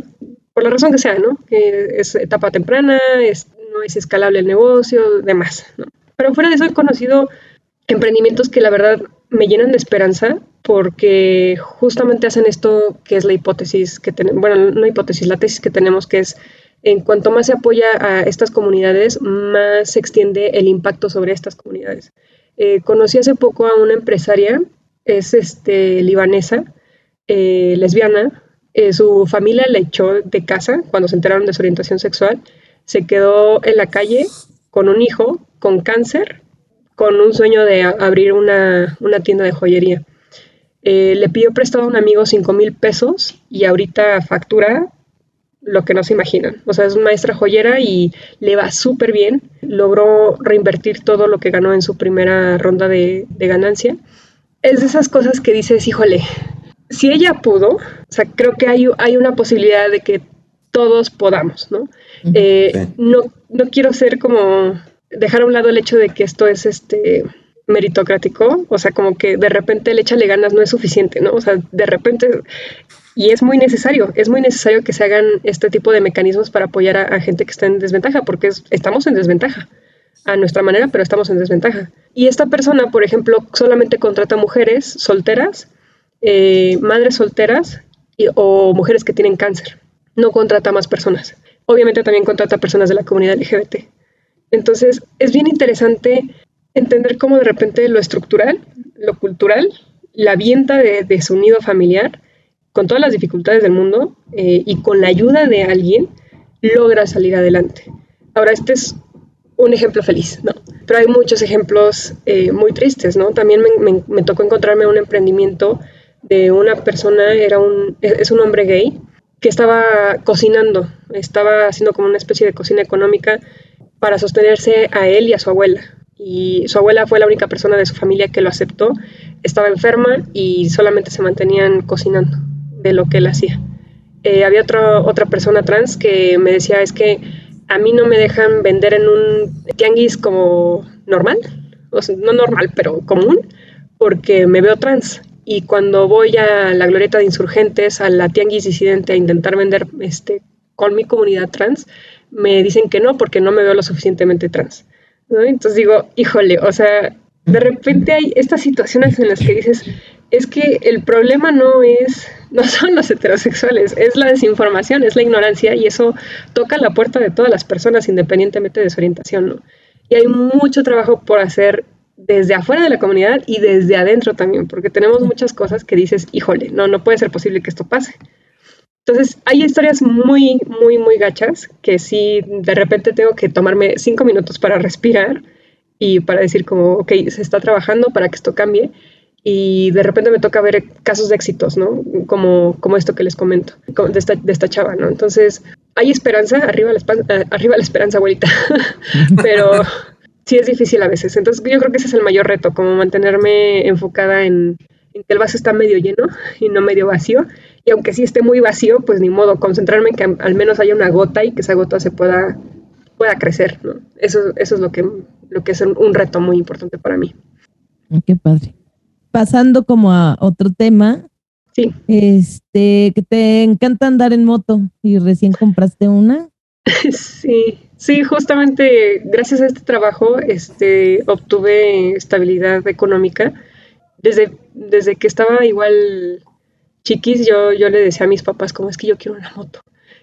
por la razón que sea, ¿no? Que es etapa temprana, es, no es escalable el negocio, demás, ¿no? Pero fuera de eso he conocido emprendimientos que la verdad me llenan de esperanza porque justamente hacen esto que es la hipótesis que tenemos, bueno, no hipótesis, la tesis que tenemos que es en cuanto más se apoya a estas comunidades, más se extiende el impacto sobre estas comunidades. Eh, conocí hace poco a una empresaria, es este, libanesa, eh, lesbiana, eh, su familia la echó de casa cuando se enteraron de su orientación sexual, se quedó en la calle con un hijo, con cáncer, con un sueño de abrir una, tienda de joyería. le pidió prestado a un amigo 5 mil pesos y ahorita factura lo que no se imaginan. O sea, es maestra joyera y le va súper bien. Logró reinvertir todo lo que ganó en su primera ronda de, ganancia. Es de esas cosas que dices, híjole, si ella pudo, o sea, creo que hay, hay una posibilidad de que todos podamos, ¿no? Eh, no, no quiero ser como dejar a un lado el hecho de que esto es este meritocrático, o sea, como que de repente el échale ganas no es suficiente, ¿no? O sea, de repente y es muy necesario, es muy necesario que se hagan este tipo de mecanismos para apoyar a, gente que está en desventaja, porque estamos en desventaja, a nuestra manera, pero estamos en desventaja. Y esta persona, por ejemplo, solamente contrata mujeres solteras, eh, madres solteras o mujeres que tienen cáncer. No contrata más personas. Obviamente también contrata personas de la comunidad LGBT. Entonces, es bien interesante entender cómo de repente lo estructural, lo cultural, la vienta de, de su nido familiar con todas las dificultades del mundo eh, y con la ayuda de alguien, logra salir adelante. Ahora, este es un ejemplo feliz, ¿no? Pero hay muchos ejemplos eh, muy tristes, ¿no? También me, tocó encontrarme un emprendimiento de una persona, era un, es un hombre gay, que estaba cocinando, estaba haciendo como una especie de cocina económica para sostenerse a él y a su abuela. Y su abuela fue la única persona de su familia que lo aceptó, estaba enferma y solamente se mantenían cocinando de lo que él hacía. Eh, había otra persona trans que me decía, es que a mí no me dejan vender en un tianguis como normal, no normal, pero común, porque me veo trans. Y cuando voy a la glorieta de insurgentes, a la tianguis disidente a intentar vender este, con mi comunidad trans, me dicen que no, porque no me veo lo suficientemente trans. Entonces digo, híjole, o sea, de repente hay estas situaciones en las que dices, es que el problema no es, no son los heterosexuales, es la desinformación, es la ignorancia y eso toca la puerta de todas las personas independientemente de su orientación, ¿no? Y hay mucho trabajo por hacer desde afuera de la comunidad y desde adentro también, porque tenemos muchas cosas que dices, híjole, no, no puede ser posible que esto pase. Entonces, hay historias muy, muy, muy gachas que sí, de repente tengo que tomarme cinco minutos para respirar y para decir como, ok, se está trabajando para que esto cambie y de repente me toca ver casos de éxitos, ¿no? Como, como esto que les comento, de esta, de esta chava, ¿no? Entonces, hay esperanza, arriba la, eh, arriba la esperanza, abuelita, pero sí es difícil a veces. Entonces, yo creo que ese es el mayor reto, como mantenerme enfocada en, que el vaso está medio lleno y no medio vacío. Y aunque sí esté muy vacío, pues ni modo, concentrarme en que al menos haya una gota y que esa gota se pueda, pueda crecer, ¿no? Eso, eso es lo que, lo que es un reto muy importante para mí. Qué padre pasando como a otro tema. Sí. Este, que te encanta andar en moto y recién compraste una. Sí, sí, justamente gracias a este trabajo este, obtuve estabilidad económica. Desde, desde que estaba igual chiquis, yo, yo le decía a mis papás, como es que yo quiero una moto.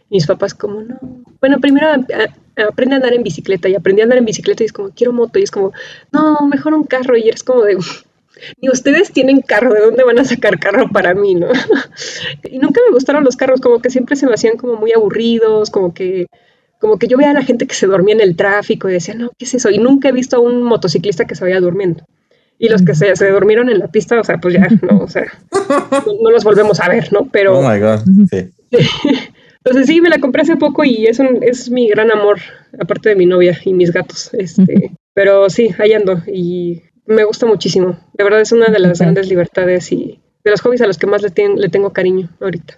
Y mis papás, como no. Bueno, primero aprende a andar en bicicleta y aprendí a andar en bicicleta y es como, quiero moto. Y es como, no, mejor un carro. Y eres como de, y ustedes tienen carro, ¿de dónde van a sacar carro para mí, no? y nunca me gustaron los carros, como que siempre se me hacían como muy aburridos, como que, como que yo veía a la gente que se dormía en el tráfico y decía, no, ¿qué es eso? Y nunca he visto a un motociclista que se vaya durmiendo. Y los que se, se durmieron en la pista, o sea, pues ya, no, o sea, no, los volvemos a ver, ¿no? Pero... Oh, my God, sí. Entonces sí, me la compré hace poco y es, un, es mi gran amor, aparte de mi novia y mis gatos. Este, pero sí, ahí ando y me gusta muchísimo. De verdad es una de las grandes libertades y de los hobbies a los que más le, le tengo cariño ahorita.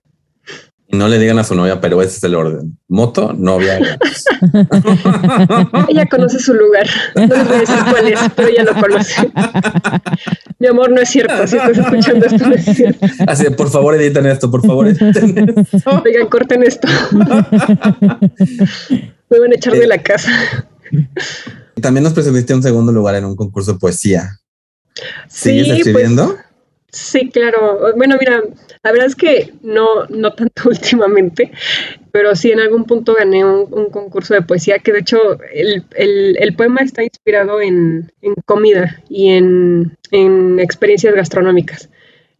Y no le digan a su novia, pero ese es el orden. Moto, novia. ella conoce su lugar. No les voy a decir cuál es, pero ella lo conoce. Mi amor, no es cierto. Si estás escuchando esto, no es cierto. Así, por favor, editen esto, por favor, editen esto. Oigan, corten esto. Me van a echar de la casa. También nos presentaste un segundo lugar en un concurso de poesía. ¿Sigues Sí, pues, escribiendo? Sí, claro. Bueno, mira, la verdad es que no, no tanto últimamente, pero sí en algún punto gané un, concurso de poesía que de hecho el, el- poema está inspirado en, en comida y en, en experiencias gastronómicas.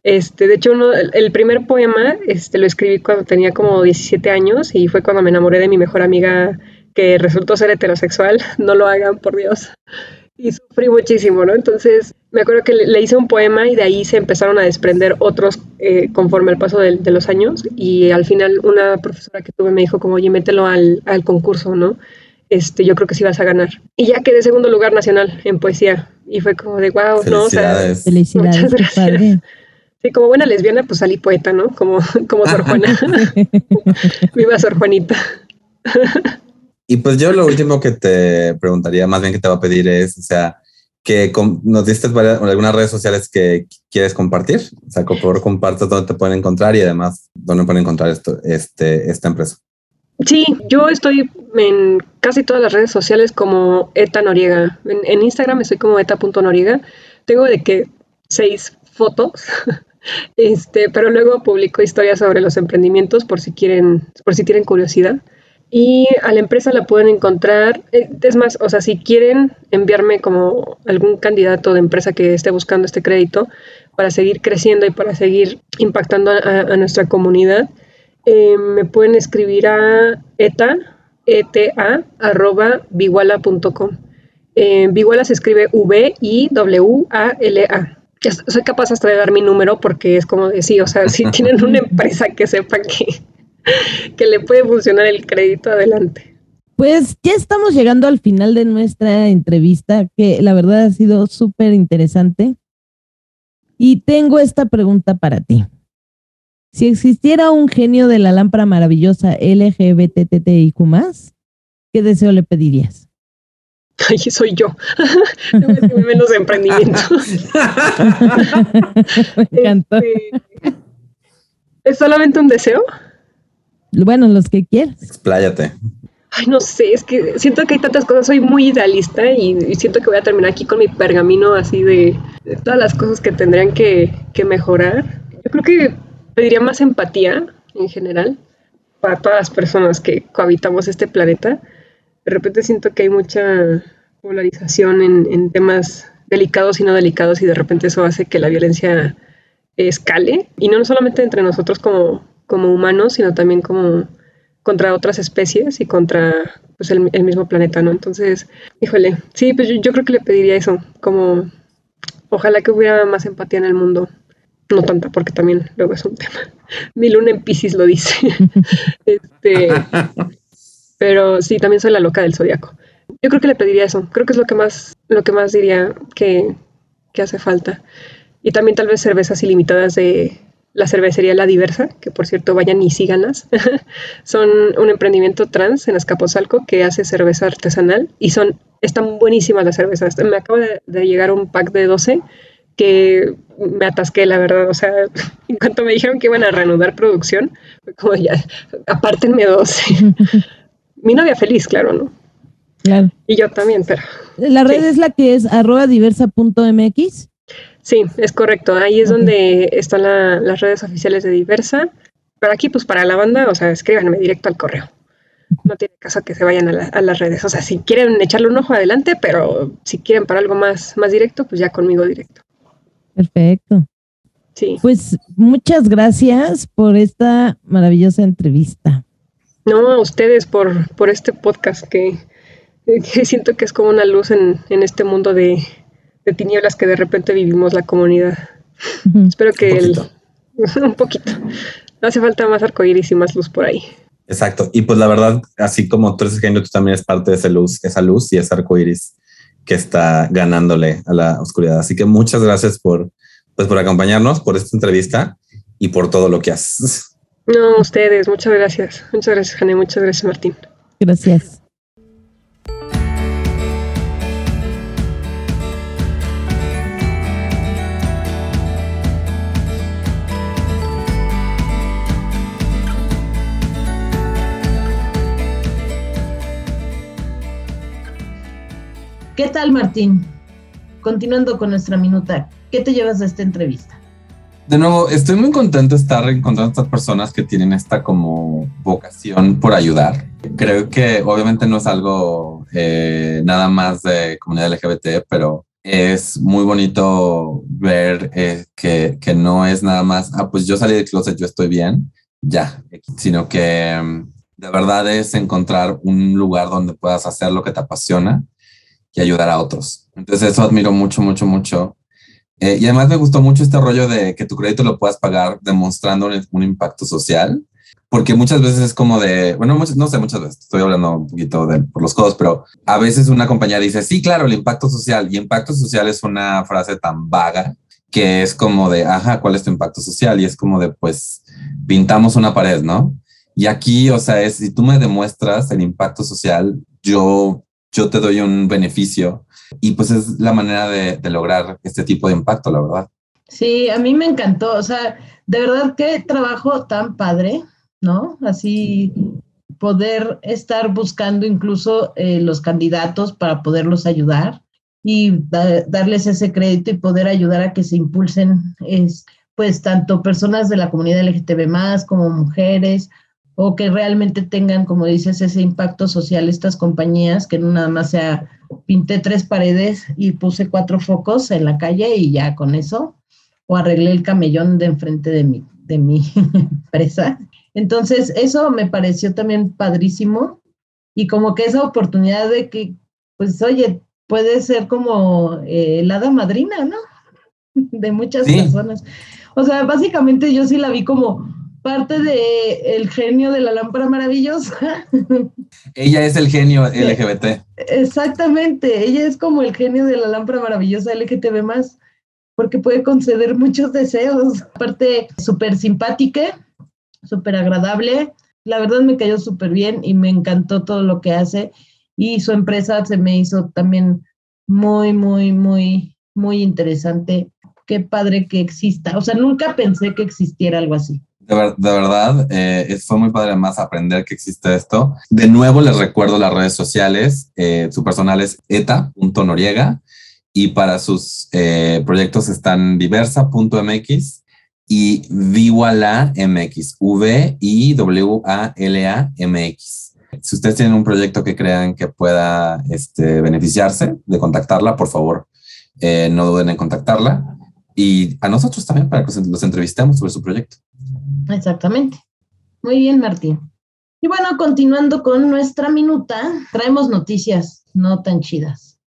Este, de hecho, uno, el, el primer poema este, lo escribí cuando tenía como 17 años y fue cuando me enamoré de mi mejor amiga que resultó ser heterosexual. No lo hagan, por Dios y sufrí muchísimo, ¿no? Entonces, me acuerdo que le, le hice un poema y de ahí se empezaron a desprender otros eh, conforme al paso del- de, los años y al final una profesora que tuve me dijo como, oye, mételo al, al concurso, ¿no? Este, yo creo que sí vas a ganar. Y ya quedé segundo lugar nacional en poesía y fue como de, wow, ¿no? O sea, Felicidades. Felicidades, Muchas gracias. padre. sí, como buena lesbiana, pues salí poeta, ¿no? Como, como Sor Juana. Viva Sor Juanita. Y pues yo lo último que te preguntaría, más bien que te va a pedir es, o sea, que nos diste varias- algunas redes sociales que quieres compartir. O sea, por favor compartas dónde te pueden encontrar y además dónde pueden encontrar este, esta empresa. Sí, yo estoy en casi todas las redes sociales como Eta Noriega. En, en Instagram estoy como eta.noriega. Tengo de que seis fotos, este, pero luego publico historias sobre los emprendimientos por si quieren, por si tienen curiosidad. Y a la empresa la pueden encontrar, eh, es más, o sea, si quieren enviarme como algún candidato de empresa que esté buscando este crédito para seguir creciendo y para seguir impactando a, nuestra comunidad, eh, me pueden escribir a eta, eta, arroba, biguala.com. Eh, Biguala se escribe V-I-W-A-L-A. Soy capaz hasta de dar mi número porque es como decir, o sea, si tienen una empresa que sepa que, que le puede funcionar el crédito, adelante. Pues ya estamos llegando al final de nuestra entrevista, que la verdad ha sido súper interesante. Y tengo esta pregunta para ti. Si existiera un genio de la lámpara maravillosa LGBTTIQ+, ¿qué deseo le pedirías? Ay, soy yo. No me menos de emprendimiento. Me encantó. Este, ¿Es solamente un deseo? Bueno, los que quieras. Expláyate. Ay, no sé, es que siento que hay tantas cosas, soy muy idealista y, y siento que voy a terminar aquí con mi pergamino así de, de todas las cosas que tendrían que, que mejorar. Yo creo que pediría más empatía en general para todas las personas que cohabitamos este planeta. De repente siento que hay mucha polarización en, en temas delicados y no delicados y de repente eso hace que la violencia escale y no solamente entre nosotros como, como humanos, sino también como contra otras especies y contra pues, el, el mismo planeta, ¿no? Entonces, híjole, sí, pues yo, yo creo que le pediría eso, como ojalá que hubiera más empatía en el mundo. No tanta, porque también luego es un tema. Mi luna en Pisces lo dice. este, pero sí, también soy la loca del zodiaco. Yo creo que le pediría eso. Creo que es lo que más, lo que más diría que, que hace falta. Y también tal vez cervezas ilimitadas de la cervecería La Diversa, que por cierto vayan y síganlas. son un emprendimiento trans en Azcapotzalco que hace cerveza artesanal y son, están buenísimas las cervezas. Me acaba de, de llegar un pack de 12 que me atasqué, la verdad. O sea, en cuanto me dijeron que iban a reanudar producción, fue como ya, apártenme 12. Mi novia feliz, claro, ¿no? Claro. Y yo también, pero La red Sí. es la que es arroba diversa.mx. sí, es correcto. Ahí es donde están la- las redes oficiales de Diversa. Pero aquí, pues para la banda, o sea, escríbanme directo al correo. No tiene caso que se vayan a, la- a las redes. O sea, si quieren echarle un ojo adelante, pero si quieren para algo más, más directo, pues ya conmigo directo. Perfecto. Sí. Pues muchas gracias por esta maravillosa entrevista. No, a ustedes por, por este podcast que, que siento que es como una luz en, en este mundo de, de tinieblas que de repente vivimos la comunidad. Espero que Un el- poquito. un poquito. No hace falta más arcoíris y más luz por ahí. Exacto. Y pues la verdad, así como tú eres genio, tú también eres parte de esa luz, esa luz y ese arco iris que está ganándole a la oscuridad. Así que muchas gracias por, pues, por acompañarnos, por esta entrevista y por todo lo que haces. No, ustedes, muchas gracias. Muchas gracias, Jane. Muchas gracias, Martín. Gracias. ¿Qué tal, Martín? continuando con nuestra minuta, ¿qué te llevas de esta entrevista? De nuevo, estoy muy contento de estar encontrando estas personas que tienen esta como vocación por ayudar. Creo que obviamente no es algo eh, nada más de comunidad LGBT, pero es muy bonito ver eh, que, que, no es nada más, ah, pues yo salí del closet, yo estoy bien, ya, sino que mm, de verdad es encontrar un lugar donde puedas hacer lo que te apasiona y ayudar a otros. Entonces eso admiro mucho, mucho, mucho. Eh, y además me gustó mucho este rollo de que tu crédito lo puedas pagar demostrando un, impacto social, porque muchas veces es como de, bueno, no sé, muchas veces, estoy hablando un poquito de, por los codos, pero a veces una compañía dice, sí, claro, el impacto social, y impacto social es una frase tan vaga que es como de, ajá, ¿cuál es tu impacto social? Y es como de, pues, pintamos una pared, ¿no? Y aquí, o sea, es, si tú me demuestras el impacto social, yo, yo te doy un beneficio y pues es la manera de, lograr este tipo de impacto, la verdad. Sí, a mí me encantó, o sea, de verdad qué trabajo tan padre, ¿no? Así poder estar buscando incluso eh, los candidatos para poderlos ayudar y darles ese crédito y poder ayudar a que se impulsen, es, pues, tanto personas de la comunidad LGTB más como mujeres, o que realmente tengan, como dices, ese impacto social estas compañías, que no nada más sea pinté tres paredes y puse cuatro focos en la calle y ya con eso, o arreglé el camellón de enfrente de mi, de mi empresa. Entonces, eso me pareció también padrísimo y como que esa oportunidad de que, pues, oye, puede ser como eh, la hada madrina, ¿no? De muchas personas. O sea, básicamente yo sí la vi como parte de el genio de la lámpara maravillosa. Ella es el genio LGBT. Exactamente, ella es como el genio de la lámpara maravillosa LGTB más, porque puede conceder muchos deseos. Aparte, súper simpática, súper agradable. La verdad me cayó súper bien y me encantó todo lo que hace. Y su empresa se me hizo también muy, muy, muy, muy interesante. Qué padre que exista. O sea, nunca pensé que existiera algo así. De, verdad, eh, fue muy padre además aprender que existe esto. De nuevo les recuerdo las redes sociales. Eh, su personal es eta.noriega y para sus eh, proyectos están diversa.mx y MX, V I W A L A M X. Si ustedes tienen un proyecto que crean que pueda este, beneficiarse de contactarla, por favor, no duden en contactarla y a nosotros también para que los entrevistemos sobre su proyecto. Exactamente. Muy bien, Martín. Y bueno, continuando con nuestra minuta, traemos noticias no tan chidas.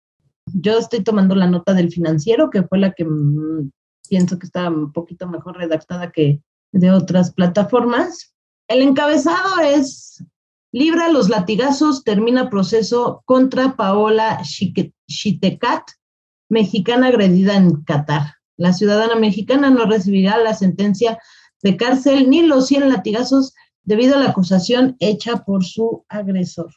Yo estoy tomando la nota del financiero, que fue la que mm, pienso que está un poquito mejor redactada que de otras plataformas. El encabezado es Libra los latigazos, termina proceso contra Paola Chitecat, mexicana agredida en Qatar. La ciudadana mexicana no recibirá la sentencia de cárcel ni los 100 latigazos debido a la acusación hecha por su agresor.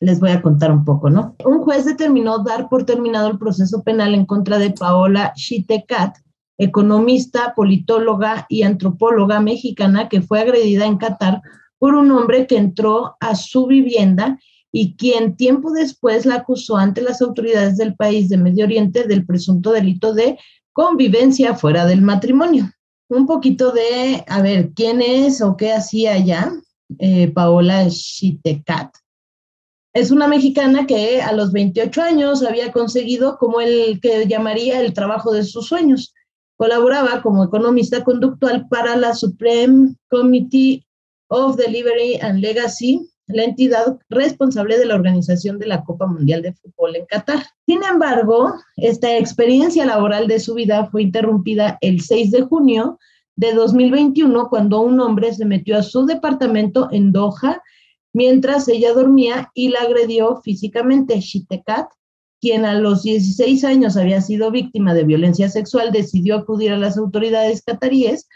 Les voy a contar un poco, ¿no? Un juez determinó dar por terminado el proceso penal en contra de Paola Chitecat, economista, politóloga y antropóloga mexicana que fue agredida en Qatar por un hombre que entró a su vivienda y quien tiempo después la acusó ante las autoridades del país de Medio Oriente del presunto delito de convivencia fuera del matrimonio un poquito de, a ver, quién es o qué hacía allá eh, Paola Chitecat. Es una mexicana que a los 28 años había conseguido como el que llamaría el trabajo de sus sueños. Colaboraba como economista conductual para la Supreme Committee of Delivery and Legacy la entidad responsable de la organización de la Copa Mundial de Fútbol en Qatar. Sin embargo, esta experiencia laboral de su vida fue interrumpida el 6 de junio de 2021 cuando un hombre se metió a su departamento en Doha mientras ella dormía y la agredió físicamente. Shitekat, quien a los 16 años había sido víctima de violencia sexual, decidió acudir a las autoridades cataríes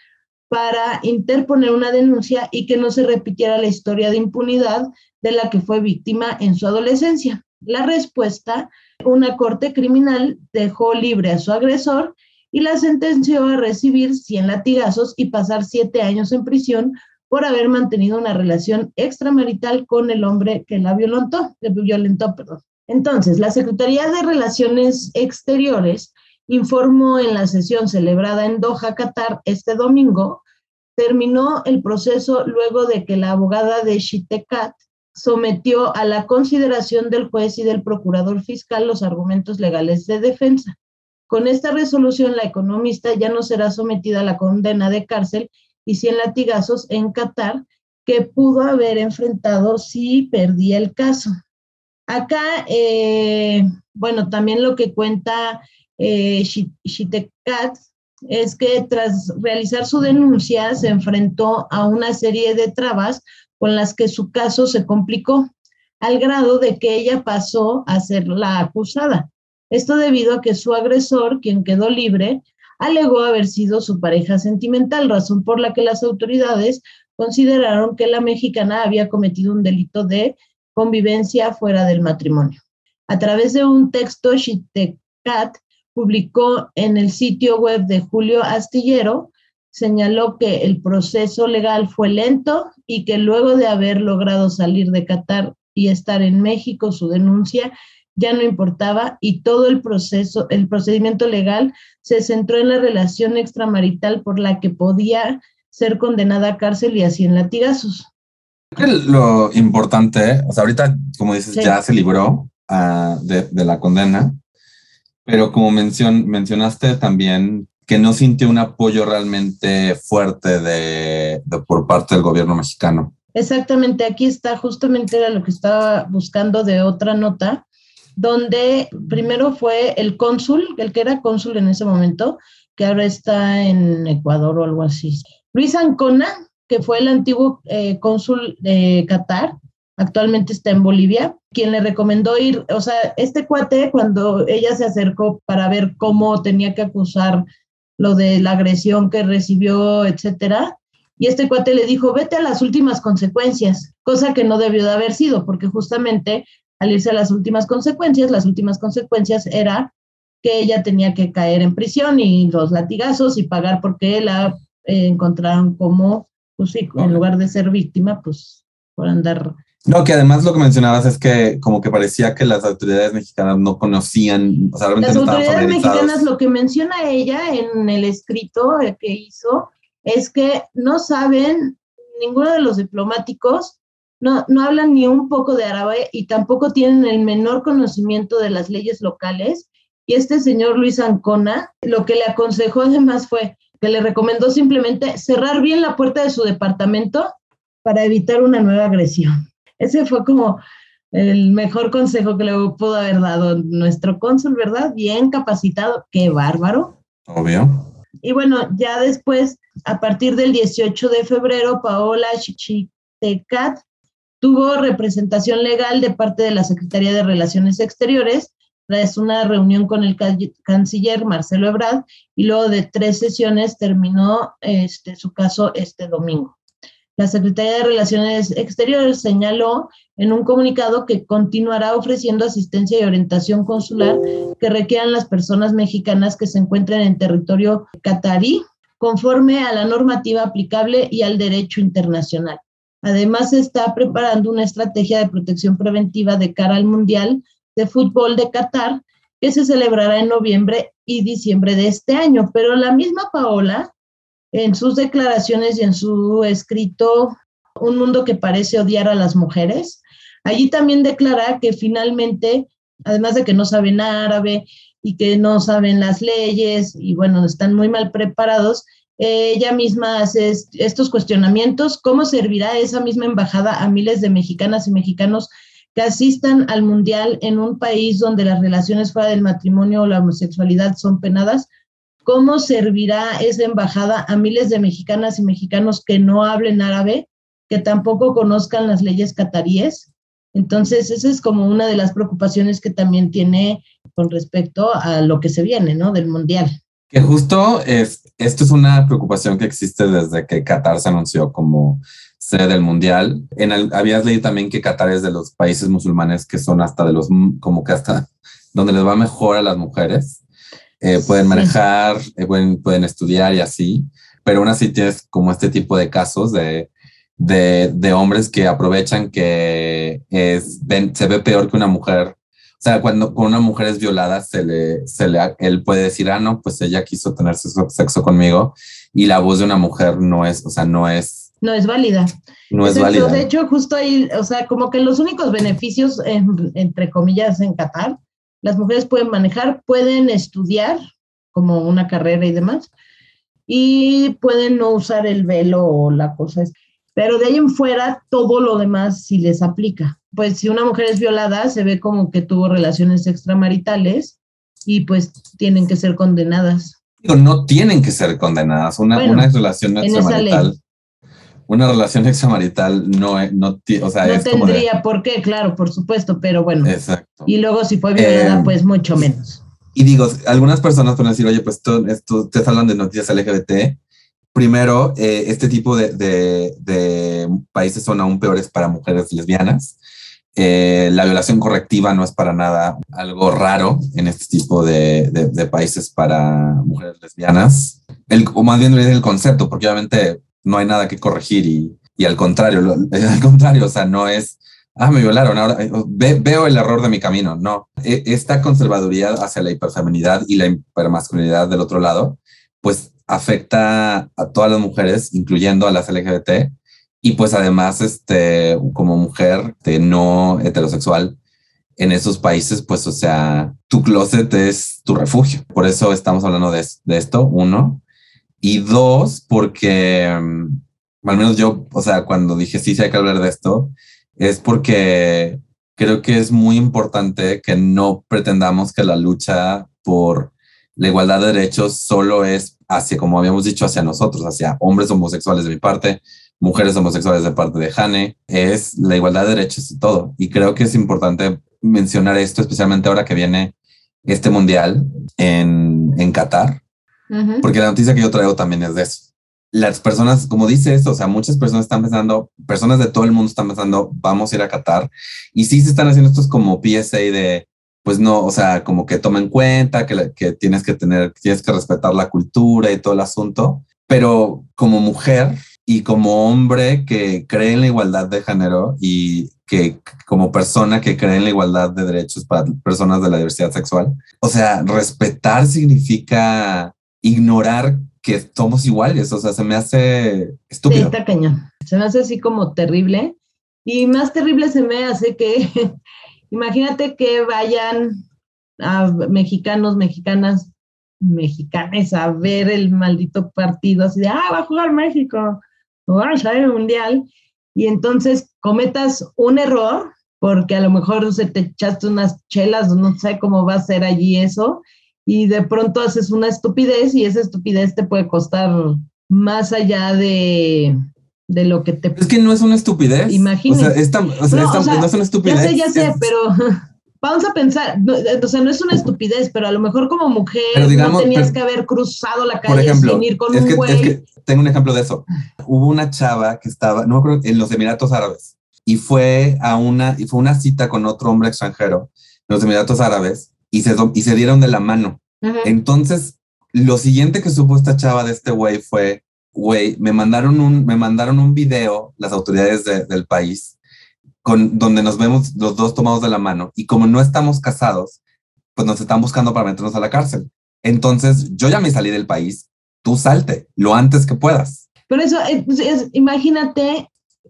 para interponer una denuncia y que no se repitiera la historia de impunidad de la que fue víctima en su adolescencia. La respuesta, una corte criminal dejó libre a su agresor y la sentenció a recibir 100 latigazos y pasar siete años en prisión por haber mantenido una relación extramarital con el hombre que la violentó, violentó, perdón. Entonces, la Secretaría de Relaciones Exteriores informó en la sesión celebrada en Doha, Qatar, este domingo, terminó el proceso luego de que la abogada de Shitekat sometió a la consideración del juez y del procurador fiscal los argumentos legales de defensa. Con esta resolución, la economista ya no será sometida a la condena de cárcel y 100 latigazos en Qatar, que pudo haber enfrentado si perdía el caso. Acá, eh, bueno, también lo que cuenta eh, Shitekat es que tras realizar su denuncia se enfrentó a una serie de trabas con las que su caso se complicó, al grado de que ella pasó a ser la acusada. Esto debido a que su agresor, quien quedó libre, alegó haber sido su pareja sentimental, razón por la que las autoridades consideraron que la mexicana había cometido un delito de convivencia fuera del matrimonio. A través de un texto, Shitekat publicó en el sitio web de Julio Astillero, señaló que el proceso legal fue lento y que luego de haber logrado salir de Qatar y estar en México, su denuncia ya no importaba y todo el proceso, el procedimiento legal se centró en la relación extramarital por la que podía ser condenada a cárcel y así en latigazos. Lo importante, o sea, ahorita, como dices, ya se libró uh, de, de, la condena, pero como mencion, mencionaste también que no sintió un apoyo realmente fuerte de, por parte del gobierno mexicano. Exactamente, aquí está justamente lo que estaba buscando de otra nota, donde primero fue el cónsul, el que era cónsul en ese momento, que ahora está en Ecuador o algo así. Luis Ancona, que fue el antiguo eh, cónsul de Qatar, actualmente está en Bolivia, quien le recomendó ir, o sea, este cuate cuando ella se acercó para ver cómo tenía que acusar lo de la agresión que recibió, etcétera, y este cuate le dijo, vete a las últimas consecuencias, cosa que no debió de haber sido, porque justamente al irse a las últimas consecuencias, las últimas consecuencias era que ella tenía que caer en prisión y los latigazos y pagar porque la eh, encontraron como, pues sí, en lugar de ser víctima, pues por andar no, que además lo que mencionabas es que como que parecía que las autoridades mexicanas no conocían, o sea, realmente Las autoridades mexicanas lo que menciona ella en el escrito que hizo es que no saben, ninguno de los diplomáticos no, no hablan ni un poco de árabe y tampoco tienen el menor conocimiento de las leyes locales. Y este señor Luis Ancona, lo que le aconsejó además fue que le recomendó simplemente cerrar bien la puerta de su departamento para evitar una nueva agresión. Ese fue como el mejor consejo que le pudo haber dado nuestro cónsul, ¿verdad? Bien capacitado, qué bárbaro. Obvio. Y bueno, ya después, a partir del 18 de febrero, Paola Chichitecat tuvo representación legal de parte de la Secretaría de Relaciones Exteriores tras una reunión con el canciller Marcelo Ebrard y luego de tres sesiones terminó este, su caso este domingo. La Secretaría de Relaciones Exteriores señaló en un comunicado que continuará ofreciendo asistencia y orientación consular que requieran las personas mexicanas que se encuentren en territorio catarí conforme a la normativa aplicable y al derecho internacional. Además, se está preparando una estrategia de protección preventiva de cara al Mundial de Fútbol de Qatar, que se celebrará en noviembre y diciembre de este año. Pero la misma Paola en sus declaraciones y en su escrito Un mundo que parece odiar a las mujeres. Allí también declara que finalmente, además de que no saben árabe y que no saben las leyes y bueno, están muy mal preparados, ella misma hace estos cuestionamientos, ¿cómo servirá esa misma embajada a miles de mexicanas y mexicanos que asistan al mundial en un país donde las relaciones fuera del matrimonio o la homosexualidad son penadas? ¿Cómo servirá esa embajada a miles de mexicanas y mexicanos que no hablen árabe, que tampoco conozcan las leyes cataríes? Entonces, esa es como una de las preocupaciones que también tiene con respecto a lo que se viene, ¿no? Del Mundial. Que justo es, esto es una preocupación que existe desde que Qatar se anunció como sede del Mundial. En habías leído también que Qatar es de los países musulmanes que son hasta de los, como que hasta donde les va mejor a las mujeres. Eh, pueden manejar, eh, pueden, pueden estudiar y así, pero aún así tienes como este tipo de casos de, de, de hombres que aprovechan que es, se ve peor que una mujer. O sea, cuando una mujer es violada, se le, se le, él puede decir, ah, no, pues ella quiso tener sexo, sexo conmigo y la voz de una mujer no es, o sea, no es... No es válida. No es válida. De hecho, justo ahí, o sea, como que los únicos beneficios, entre comillas, en Qatar, las mujeres pueden manejar, pueden estudiar como una carrera y demás, y pueden no usar el velo o la cosa. Pero de ahí en fuera, todo lo demás sí les aplica. Pues si una mujer es violada, se ve como que tuvo relaciones extramaritales y pues tienen que ser condenadas. no tienen que ser condenadas. Una, una relación extramarital. Una relación extramarital no, no, o sea, no tendría por qué, claro, por supuesto, pero bueno. Exacto. Y luego si fue violada, eh, pues mucho menos. Y digo, algunas personas pueden decir, oye, pues esto, esto te hablan de noticias LGBT. Primero, eh, este tipo de, de, países son aún peores para mujeres lesbianas. Eh, la violación correctiva no es para nada algo raro en este tipo de, de países para mujeres lesbianas. El, o más bien el concepto, porque obviamente no hay nada que corregir y, y al contrario, al contrario, o sea, no es ah, me violaron, ahora eh, veo el error de mi camino. No, e, esta conservaduría hacia la hiperfeminidad y la hipermasculinidad del otro lado, pues afecta a todas las mujeres, incluyendo a las LGBT, y pues además, este, como mujer no heterosexual, en esos países, pues, o sea, tu closet es tu refugio. Por eso estamos hablando de, de esto, uno. Y dos, porque mm, al menos yo, o sea, cuando dije sí, sí hay que hablar de esto, es porque creo que es muy importante que no pretendamos que la lucha por la igualdad de derechos solo es hacia, como habíamos dicho, hacia nosotros, hacia hombres homosexuales de mi parte, mujeres homosexuales de parte de Jane, es la igualdad de derechos y todo. Y creo que es importante mencionar esto, especialmente ahora que viene este mundial en, en Qatar, porque la noticia que yo traigo también es de eso las personas, como dice esto, o sea, muchas personas están pensando, personas de todo el mundo están pensando, vamos a ir a Qatar. Y sí se están haciendo estos como PSA de, pues no, o sea, como que toma en cuenta que, que tienes que tener, tienes que respetar la cultura y todo el asunto. Pero como mujer y como hombre que cree en la igualdad de género y que como persona que cree en la igualdad de derechos para personas de la diversidad sexual, o sea, respetar significa ignorar que somos iguales, o sea, se me hace estúpido. Sí, está cañón. Se me hace así como terrible. Y más terrible se me hace que, imagínate que vayan a mexicanos, mexicanas, mexicanes a ver el maldito partido, así de, ah, va a jugar México, vamos a ver el mundial. Y entonces cometas un error, porque a lo mejor se te echaste unas chelas, no sé cómo va a ser allí eso, y de pronto haces una estupidez y esa estupidez te puede costar más allá de, de lo que te... Es que no es una estupidez. Imagínate. O sea, no, es una estupidez. Ya sé, ya sé, pero vamos a pensar, o sea, no es una estupidez, pero a lo mejor como mujer no tenías que haber cruzado la calle ejemplo, sin ir con un que, güey. Es que tengo un ejemplo de eso. Hubo una chava que estaba, no me acuerdo, en los Emiratos Árabes y fue a una, y fue una cita con otro hombre extranjero en los Emiratos Árabes y se, y se dieron de la mano. Entonces, lo siguiente que supo esta chava de este güey fue, güey, me mandaron un, me mandaron un video, las autoridades del país, con, donde nos vemos los dos tomados de la mano y como no estamos casados, pues nos están buscando para meternos a la cárcel. Entonces, yo ya me salí del país, tú salte lo antes que puedas. Pero eso, eh, pues, imagínate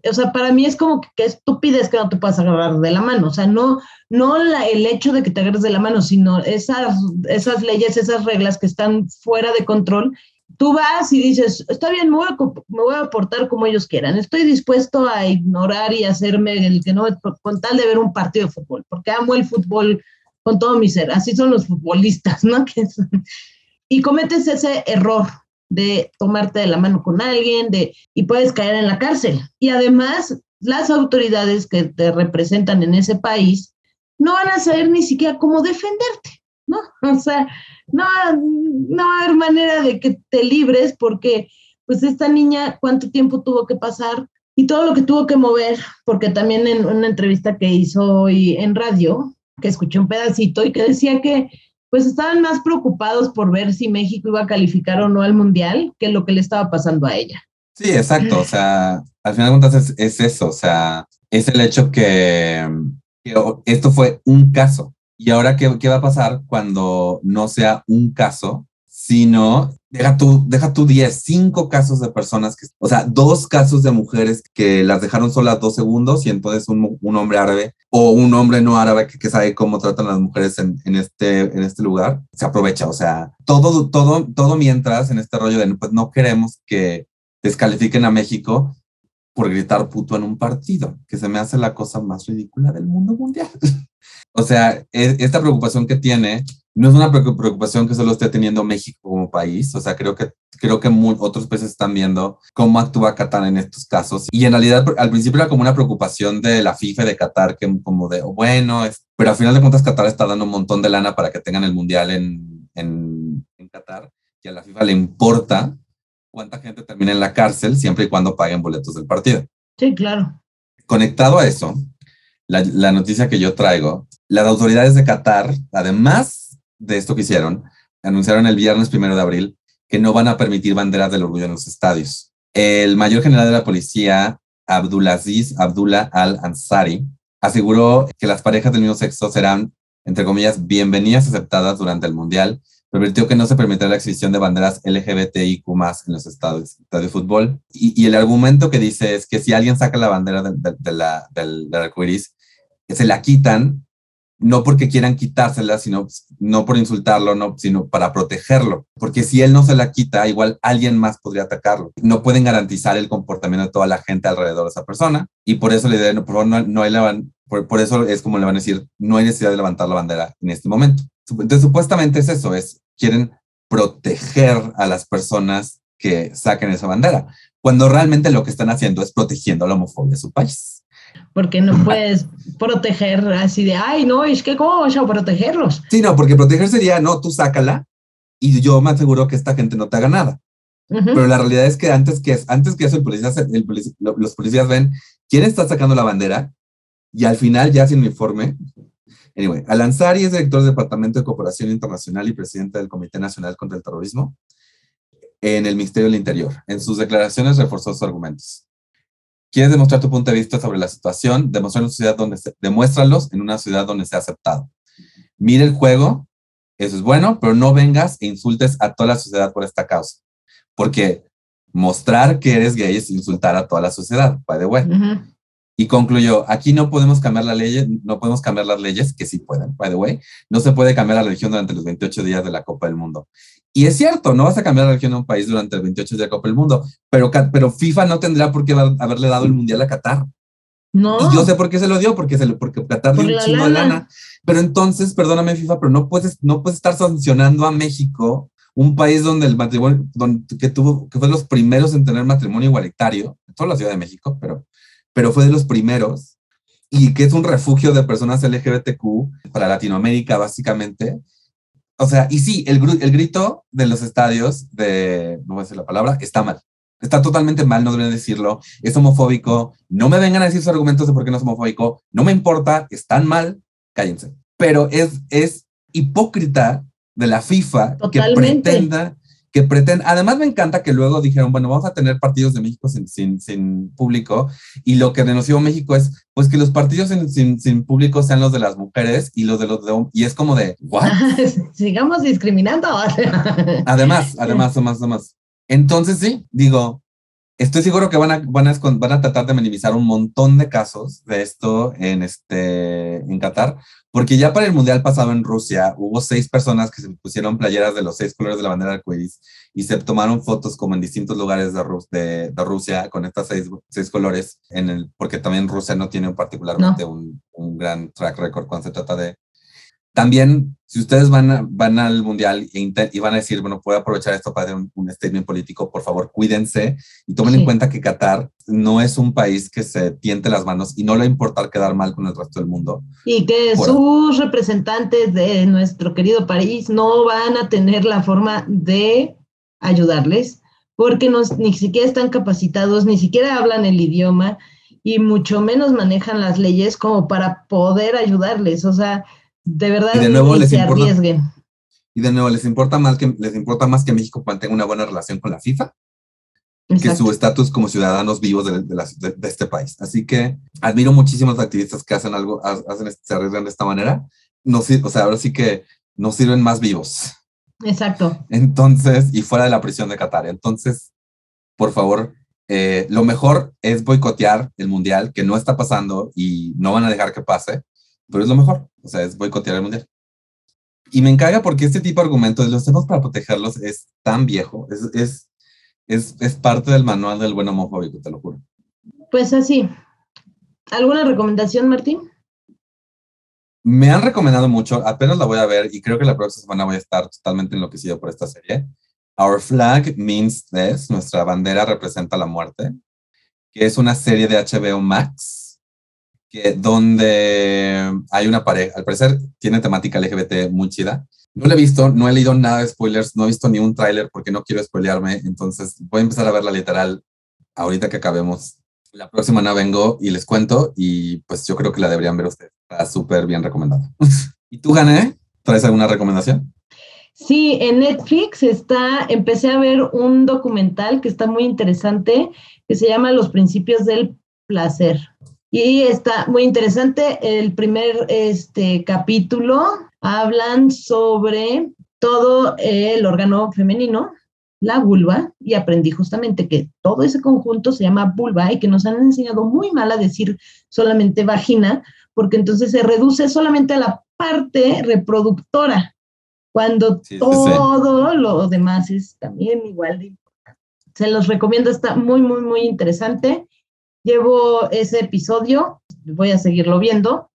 o sea, para mí es como que, estupidez que no te puedas agarrar de la mano, o sea, no, no el hecho de que te agarres de la mano, sino esas, esas leyes, esas reglas que están fuera de control. Tú vas y dices, está bien, me voy, a, me como ellos quieran, estoy dispuesto a ignorar y hacerme el que no, con tal de ver un partido de fútbol, porque amo el fútbol con todo mi ser, así son los futbolistas, ¿no? y cometes ese error, de tomarte de la mano con alguien, de, y puedes caer en la cárcel. Y además, las autoridades que te representan en ese país no van a saber ni siquiera cómo defenderte, ¿no? O sea, no, no va a haber manera de que te libres porque, pues, esta niña, ¿cuánto tiempo tuvo que pasar? Y todo lo que tuvo que mover, porque también en una entrevista que hizo hoy en radio, que escuché un pedacito y que decía que pues estaban más preocupados por ver si México iba a calificar o no al Mundial que lo que le estaba pasando a ella. Sí, exacto. O sea, al final de cuentas es, eso. O sea, es el hecho que, esto fue un caso. ¿Y ahora qué, qué va a pasar cuando no sea un caso, sino deja tú, deja tú 10, 5 casos de personas que, o sea, dos casos de mujeres que las dejaron solas dos segundos y entonces un, un hombre árabe o un hombre no árabe que, que sabe cómo tratan las mujeres en, en, este, en este lugar, se aprovecha. O sea, todo, todo, todo mientras en este rollo de, pues no queremos que descalifiquen a México por gritar puto en un partido, que se me hace la cosa más ridícula del mundo mundial. o sea, e, esta preocupación que tiene no es una preocupación que solo esté teniendo México como país, o sea, creo que, creo que otros países están viendo cómo actúa Qatar en estos casos. Y en realidad, al principio era como una preocupación de la FIFA de Qatar, que como de, bueno, es, pero al final de cuentas Qatar está dando un montón de lana para que tengan el Mundial en, en, en Qatar, y a la FIFA le importa cuánta gente termina en la cárcel siempre y cuando paguen boletos del partido. Sí, claro. Conectado a eso, la, la noticia que yo traigo, las autoridades de Qatar, además de esto que hicieron, anunciaron el viernes primero de abril que no van a permitir banderas del orgullo en los estadios. El mayor general de la policía, Abdulaziz Abdullah Al-Ansari, aseguró que las parejas del mismo sexo serán, entre comillas, bienvenidas aceptadas durante el Mundial, permitió que no se permitiera la exhibición de banderas LGBTIQ en los estadios, de fútbol. Y, el argumento que dice es que si alguien saca la bandera de, la, del, del arcoiris, se la quitan no porque quieran quitársela, sino no por insultarlo, no, sino para protegerlo. Porque si él no se la quita, igual alguien más podría atacarlo. No pueden garantizar el comportamiento de toda la gente alrededor de esa persona. Y por eso le no, por, no, no hay por, eso es como le van a decir, no hay necesidad de levantar la bandera en este momento. Entonces, supuestamente es eso, es, quieren proteger a las personas que saquen esa bandera, cuando realmente lo que están haciendo es protegiendo la homofobia de su país porque no puedes proteger así de, ay, no, es que cómo vas a protegerlos. Sí, no, porque proteger sería, no, tú sácala y yo me aseguro que esta gente no te haga nada. Pero la realidad es que antes que, antes que eso, el policía, el los policías ven quién está sacando la bandera y al final ya sin uniforme. Anyway, Alanzari es director del Departamento de Cooperación Internacional y presidente del Comité Nacional contra el Terrorismo en el Ministerio del Interior. En sus declaraciones reforzó sus argumentos. ¿Quieres demostrar tu punto de vista sobre la situación? Demuestra en una ciudad donde se, demuéstralos en una ciudad donde sea aceptado. Mire el juego, eso es bueno, pero no vengas e insultes a toda la sociedad por esta causa. Porque mostrar que eres gay es insultar a toda la sociedad, by the way. Y concluyó, aquí no podemos cambiar la ley, no podemos cambiar las leyes, que sí pueden, by the way. No se puede cambiar la religión durante los 28 días de la Copa del Mundo. Y es cierto, no vas a cambiar la región de un país durante el 28 de la Copa del Mundo, pero, pero FIFA no tendrá por qué haberle dado el Mundial a Qatar. No. Y yo sé por qué se lo dio, porque, se lo, porque Qatar dio un chingo de lana. Pero entonces, perdóname FIFA, pero no puedes, no puedes estar sancionando a México, un país donde el matrimonio, donde, que tuvo, que fue de los primeros en tener matrimonio igualitario, toda la Ciudad de México, pero, pero fue de los primeros, y que es un refugio de personas LGBTQ para Latinoamérica, básicamente o sea, y sí, el, el grito de los estadios de, no voy a decir la palabra, está mal. Está totalmente mal, no deberían decirlo. Es homofóbico. No me vengan a decir sus argumentos de por qué no es homofóbico. No me importa, están mal, cállense. Pero es, es hipócrita de la FIFA que pretenda que pretende, además me encanta que luego dijeron, bueno, vamos a tener partidos de México sin, sin, sin público, y lo que denunció México es, pues que los partidos sin, sin, público sean los de las mujeres y los de los de y es como de, ¿what? Sigamos discriminando. además, además, además, además. Entonces sí, digo, Estoy seguro que van a, van, a, van a tratar de minimizar un montón de casos de esto en, este, en Qatar, porque ya para el Mundial pasado en Rusia hubo seis personas que se pusieron playeras de los seis colores de la bandera arcoíris y se tomaron fotos como en distintos lugares de, de, de Rusia con estas seis, seis, colores, en el, porque también Rusia no tiene particularmente Un, un, gran track record cuando se trata de, también, si ustedes van, van al mundial e y van a decir, bueno, puedo aprovechar esto para hacer un, statement político, por favor, cuídense y tomen en cuenta que Qatar no es un país que se tiente las manos y no le va a importar quedar mal con el resto del mundo. Y que sus representantes de nuestro querido país no van a tener la forma de ayudarles porque no, ni siquiera están capacitados, ni siquiera hablan el idioma y mucho menos manejan las leyes como para poder ayudarles. O sea, de verdad y de nuevo les importa, arriesguen. Y de nuevo, les importa más que les importa más que México mantenga una buena relación con la FIFA que su estatus como ciudadanos vivos de, de, este país. Así que admiro muchísimo a los activistas que hacen algo, hacen, se arriesgan de esta manera, no o sea, ahora sí que nos sirven más vivos. Exacto. Entonces, y fuera de la prisión de Qatar. Entonces, por favor, eh, lo mejor es boicotear el mundial, que no está pasando y no van a dejar que pase, pero es lo mejor, o sea, es boicotear el mundial. Y me encarga porque este tipo de argumentos, los hacemos para protegerlos, es tan viejo, es, es, es, es parte del manual del buen homofóbico, te lo juro. Pues así. ¿Alguna recomendación, Martín? Me han recomendado mucho, apenas la voy a ver y creo que la próxima semana voy a estar totalmente enloquecido por esta serie. Our Flag Means Death, nuestra bandera representa la muerte, que es una serie de HBO Max, que donde hay una pareja, al parecer tiene temática LGBT muy chida. No la he visto, no he leído nada de spoilers, no he visto ni un tráiler porque no quiero spoilearme, entonces voy a empezar a verla literal ahorita que acabemos. La próxima no vengo y les cuento y pues yo creo que la deberían ver ustedes. Está súper bien recomendada. ¿Y tú, Gané? ¿Traes alguna recomendación? Sí, en Netflix está, empecé a ver un documental que está muy interesante, que se llama Los principios del placer. Y está muy interesante. El primer este, capítulo hablan sobre todo el órgano femenino, la vulva, y aprendí justamente que todo ese conjunto se llama vulva y que nos han enseñado muy mal a decir solamente vagina, porque entonces se reduce solamente a la parte reproductora cuando todo lo demás es también igual de importante. Se los recomiendo, está muy, muy, muy interesante. Llevo ese episodio, voy a seguirlo viendo,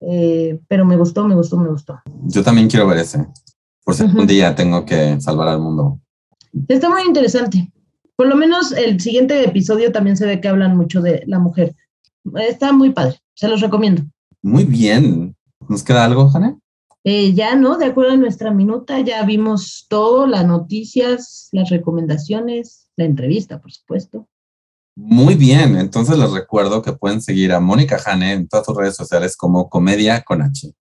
eh, pero me gustó, me gustó, me gustó. Yo también quiero ver ese. Por si un día tengo que salvar al mundo. Está muy interesante. Por lo menos el siguiente episodio también se ve que hablan mucho de la mujer. Está muy padre, se los recomiendo. Muy bien. ¿Nos queda algo, Jane? Eh, ya, ¿no? De acuerdo a nuestra minuta, ya vimos todo, las noticias, las recomendaciones, la entrevista, por supuesto. Muy bien, entonces les recuerdo que pueden seguir a Mónica Jane en todas sus redes sociales como Comedia con H.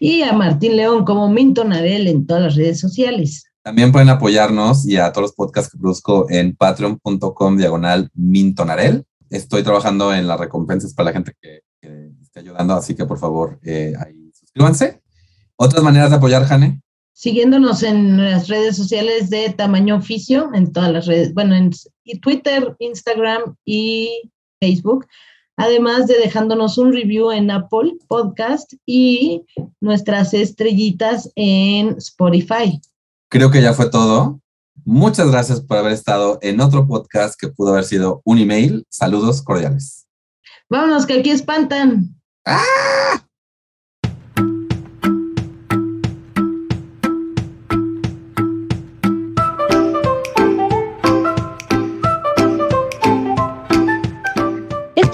Y a Martín León como Minton Abel en todas las redes sociales. También pueden apoyarnos y a todos los podcasts que produzco en patreon.com diagonal mintonarel. Estoy trabajando en las recompensas para la gente que, que esté ayudando, así que por favor eh, ahí suscríbanse. ¿Otras maneras de apoyar, Jane? Siguiéndonos en las redes sociales de Tamaño Oficio, en todas las redes, bueno, en Twitter, Instagram y Facebook. Además de dejándonos un review en Apple Podcast y nuestras estrellitas en Spotify. Creo que ya fue todo. Muchas gracias por haber estado en otro podcast que pudo haber sido un email. Saludos cordiales. Vámonos, que aquí espantan. ¡Ah!